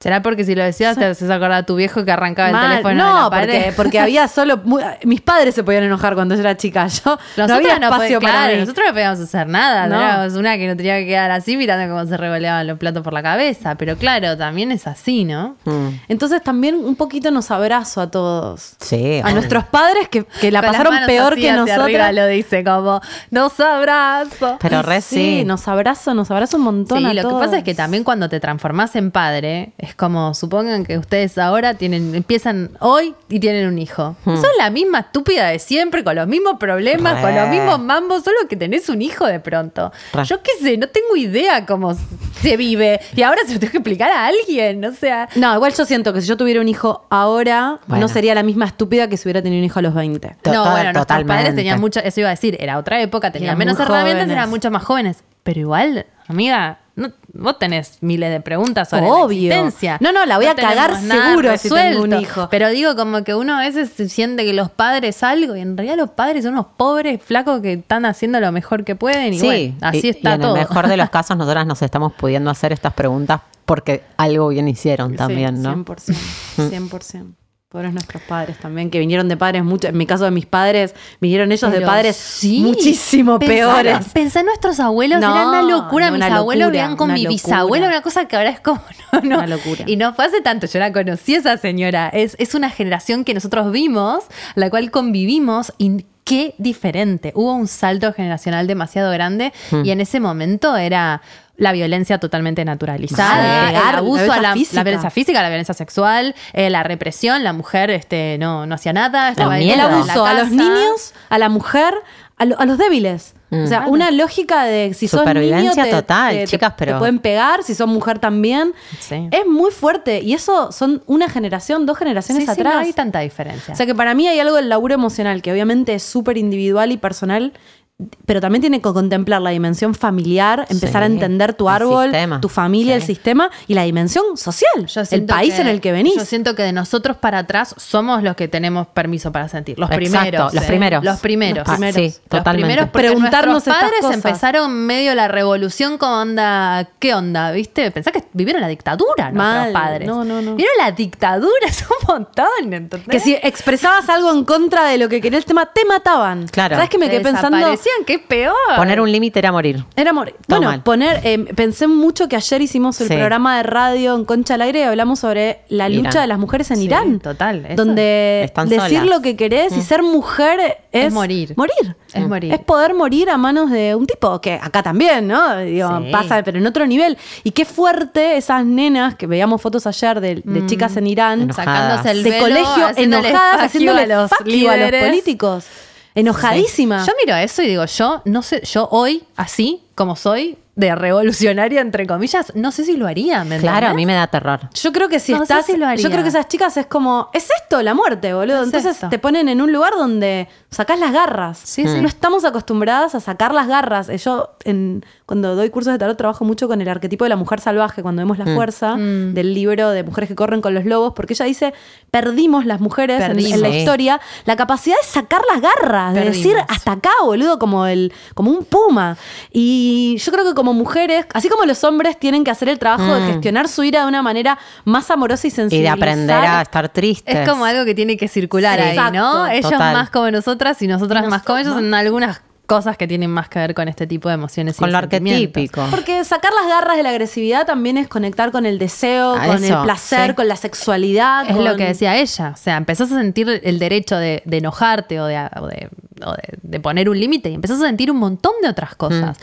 ¿Será porque si lo decías te haces acordar a tu viejo que arrancaba el teléfono de no, la pared? porque, porque había solo. muy- mis padres se podían enojar cuando yo era chica. Yo no Nosotros había no, espacio podíamos- para claro, mí. nosotros no podíamos hacer nada. No. Éramos una que no tenía que quedar así mirando cómo se revoleaban los platos por la cabeza. Pero claro, también es así, ¿no? Mm. Entonces también un poquito nos abrazo a todos. Sí. A nuestros padres que, que la Con pasaron peor que nosotros. lo dice como, nos abrazo. Pero re sí. nos abrazo, nos abrazo un montón Sí, a lo todos. que pasa es que también cuando te transformás en padre, es como, supongan que ustedes ahora tienen, empiezan hoy y tienen un hijo. Hmm. Son la misma estúpida de siempre, con los mismos problemas, con los mismos mambos, solo que tenés un hijo de pronto. Re. Yo qué sé, no tengo idea cómo se vive. Y ahora se lo tengo que explicar a alguien, o sea... No, igual yo siento que si yo tuviera un hijo ahora, Bueno. no sería la misma estúpida que si hubiera tenido un hijo a los 20. no, Total- bueno, nuestros padres tenían mucha, eso iba a decir, era otra época, tenían menos herramientas, eran mucho más jóvenes. Pero igual, amiga, no- vos tenés miles de preguntas sobre Obvio. la existencia. No, no, la voy a cagar seguro si tengo un resuelto. hijo. Pero digo, como que uno a veces se siente que los padres algo, y en realidad los padres son unos pobres flacos que están haciendo lo mejor que pueden, y Sí, bueno, así y- está y en todo. el mejor de los casos, nosotras nos estamos pudiendo hacer estas preguntas porque algo bien hicieron también, Sí, ¿no? 100%. 100%. Pobres nuestros padres también, que vinieron de padres mucho. En mi caso de mis padres, vinieron ellos de padres sí. muchísimo Pensá- peores. Pensá en nuestros abuelos, No, era una locura. no, Mis una abuelos locura, vivían con una mi locura. bisabuelo, una cosa que ahora es como, no, no. Una locura. Y no fue hace tanto, yo la conocí a esa señora. Es, es una generación que nosotros vimos, la cual convivimos y qué diferente. Hubo un salto generacional demasiado grande Hmm. y en ese momento era la violencia totalmente naturalizada, Mal, el pegar, abuso la a la, violencia la física. violencia física, la violencia sexual, eh, la represión, la mujer este, no, no hacía nada, estaba ahí El abuso a los niños, a la mujer, a, lo- a los débiles. O sea, una lógica de si sos niño Supervivencia te, total, te- te- chicas, te pero- pueden pegar, si sos mujer también. Sí. Es muy fuerte y eso son una generación, dos generaciones Sí, sí, atrás. no hay tanta diferencia. O sea que para mí hay algo del laburo emocional que obviamente es súper individual y personal, pero también tiene que contemplar la dimensión familiar, empezar a entender tu árbol, sistema. tu familia, Sí. el sistema y la dimensión social, el país en el que venís. Yo siento que de nosotros para atrás somos los que tenemos permiso para sentir. Los Exacto, primeros. los ¿eh? primeros. Los primeros. Ah, sí, Los totalmente. primeros porque Preguntarnos nuestros estas padres cosas. empezaron medio la revolución como onda, ¿qué onda? ¿Viste? Pensá que vivieron la dictadura nuestros Mal. padres. No, no, no. Vivieron la dictadura, es un montón, ¿entendés? Que si expresabas algo en contra de lo que quería el tema, te mataban. Claro. ¿Sabes qué me quedé pensando? Que es peor. Poner un límite era morir. Era. Todo Bueno, mal. poner, eh, pensé mucho que ayer hicimos el Sí. programa de radio en Concha al Aire y hablamos sobre la Irán. lucha de las mujeres en Sí, Irán. total, eso. Donde Están decir solas. lo que querés y ser mujer es, Es morir. Morir. Es morir. Es poder morir a manos de un tipo, que acá también, ¿no? Digo, Sí. pasa, pero en otro nivel. Y qué fuerte esas nenas, que veíamos fotos ayer de, de Mm. chicas en Irán, Enojadas. Sacándose el de velo, colegio, haciéndole enojadas, haciéndole a los fuck you a los políticos. Enojadísima. Yo miro eso y digo, yo no sé, yo hoy, así como soy, de revolucionaria, entre comillas, no sé si lo haría, ¿me Claro, a mí me da terror. Yo creo que si No sé estás. si lo haría. yo creo que esas chicas es como. Es esto la muerte, boludo. Es Entonces esto. te ponen en un lugar donde sacás las garras. Sí, sí. No estamos acostumbradas a sacar las garras. Eh, Yo, en, cuando doy cursos de tarot, trabajo mucho con el arquetipo de la mujer salvaje, cuando vemos la fuerza Mm. del libro de Mujeres que corren con los lobos, porque ella dice: perdimos las mujeres en- la historia la capacidad de sacar las garras, de decir hasta acá, boludo, como, el, como un puma. Y yo creo que como mujeres, así como los hombres tienen que hacer el trabajo de gestionar su ira de una manera más amorosa y Y sensible. de aprender a estar tristes. Es como algo que tiene que circular Sí, ahí, ¿no? Ellos Total. más como nosotras y nosotras más como ellos en algunas cosas que tienen más que ver con este tipo de emociones. y Con de lo arquetípico. Porque sacar las garras de la agresividad también es conectar con el deseo, A con el placer, sí. con la sexualidad. Es con- lo que decía ella. O sea, empezás a sentir el derecho de, de enojarte o, de, o de- o de- de poner un límite y empezás a sentir un montón de otras cosas.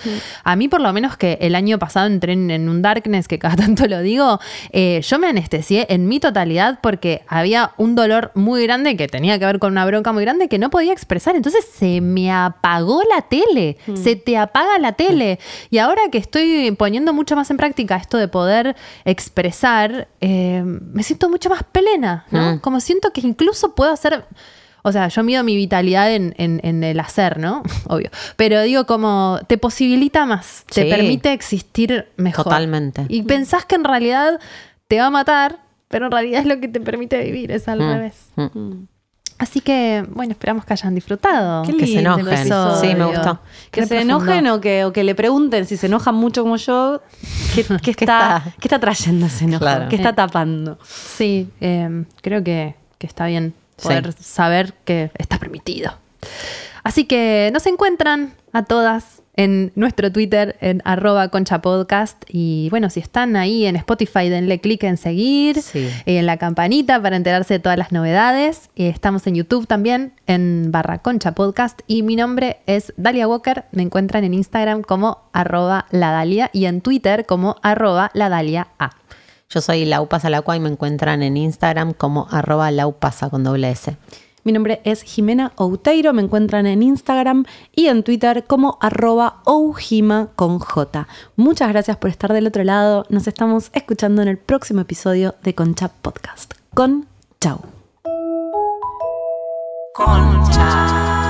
A mí, por lo menos, que el año pasado entré en, en un darkness, que cada tanto lo digo, eh, yo me anestesié en mi totalidad porque había un dolor muy grande que tenía que ver con una bronca muy grande que no podía expresar. Entonces se me apagó la tele. Se te apaga la tele. Y ahora que estoy poniendo mucho más en práctica esto de poder expresar, eh, me siento mucho más plena, ¿no? Mm. Como siento que incluso puedo hacer. O sea, yo mido mi vitalidad en, en- en el hacer, ¿no? Obvio. Pero digo, como te posibilita más, te permite existir mejor. Totalmente. Y pensás que en realidad te va a matar, pero en realidad es lo que te permite vivir, es al Mm, revés. mm. Así que, bueno, esperamos que hayan disfrutado. Qué Que se enojen. episodio. Sí, me gustó. Que se profundo. enojen o que, o que le pregunten si se enojan mucho como yo, ¿qué, qué está, está? qué está trayendo ese enojo? Claro. ¿Qué está tapando? Sí, eh, creo que, que está bien poder saber que está permitido. Así que nos encuentran a todas en nuestro Twitter en arroba conchapodcast y bueno, si están ahí en Spotify denle clic en seguir, Sí. eh, en la campanita para enterarse de todas las novedades. Eh, estamos en YouTube también en barra concha podcast y mi nombre es Dalia Walker, me encuentran en Instagram como arroba la Dalia y en Twitter como arroba la Dalia A. Yo soy Laupasa y me encuentran en Instagram como arroba laupasa con doble S. Mi nombre es Jimena Outeiro, me encuentran en Instagram y en Twitter como arroba oujima con. Muchas gracias por estar del otro lado. Nos estamos escuchando en el próximo episodio de Concha Podcast. Con chau. Concha.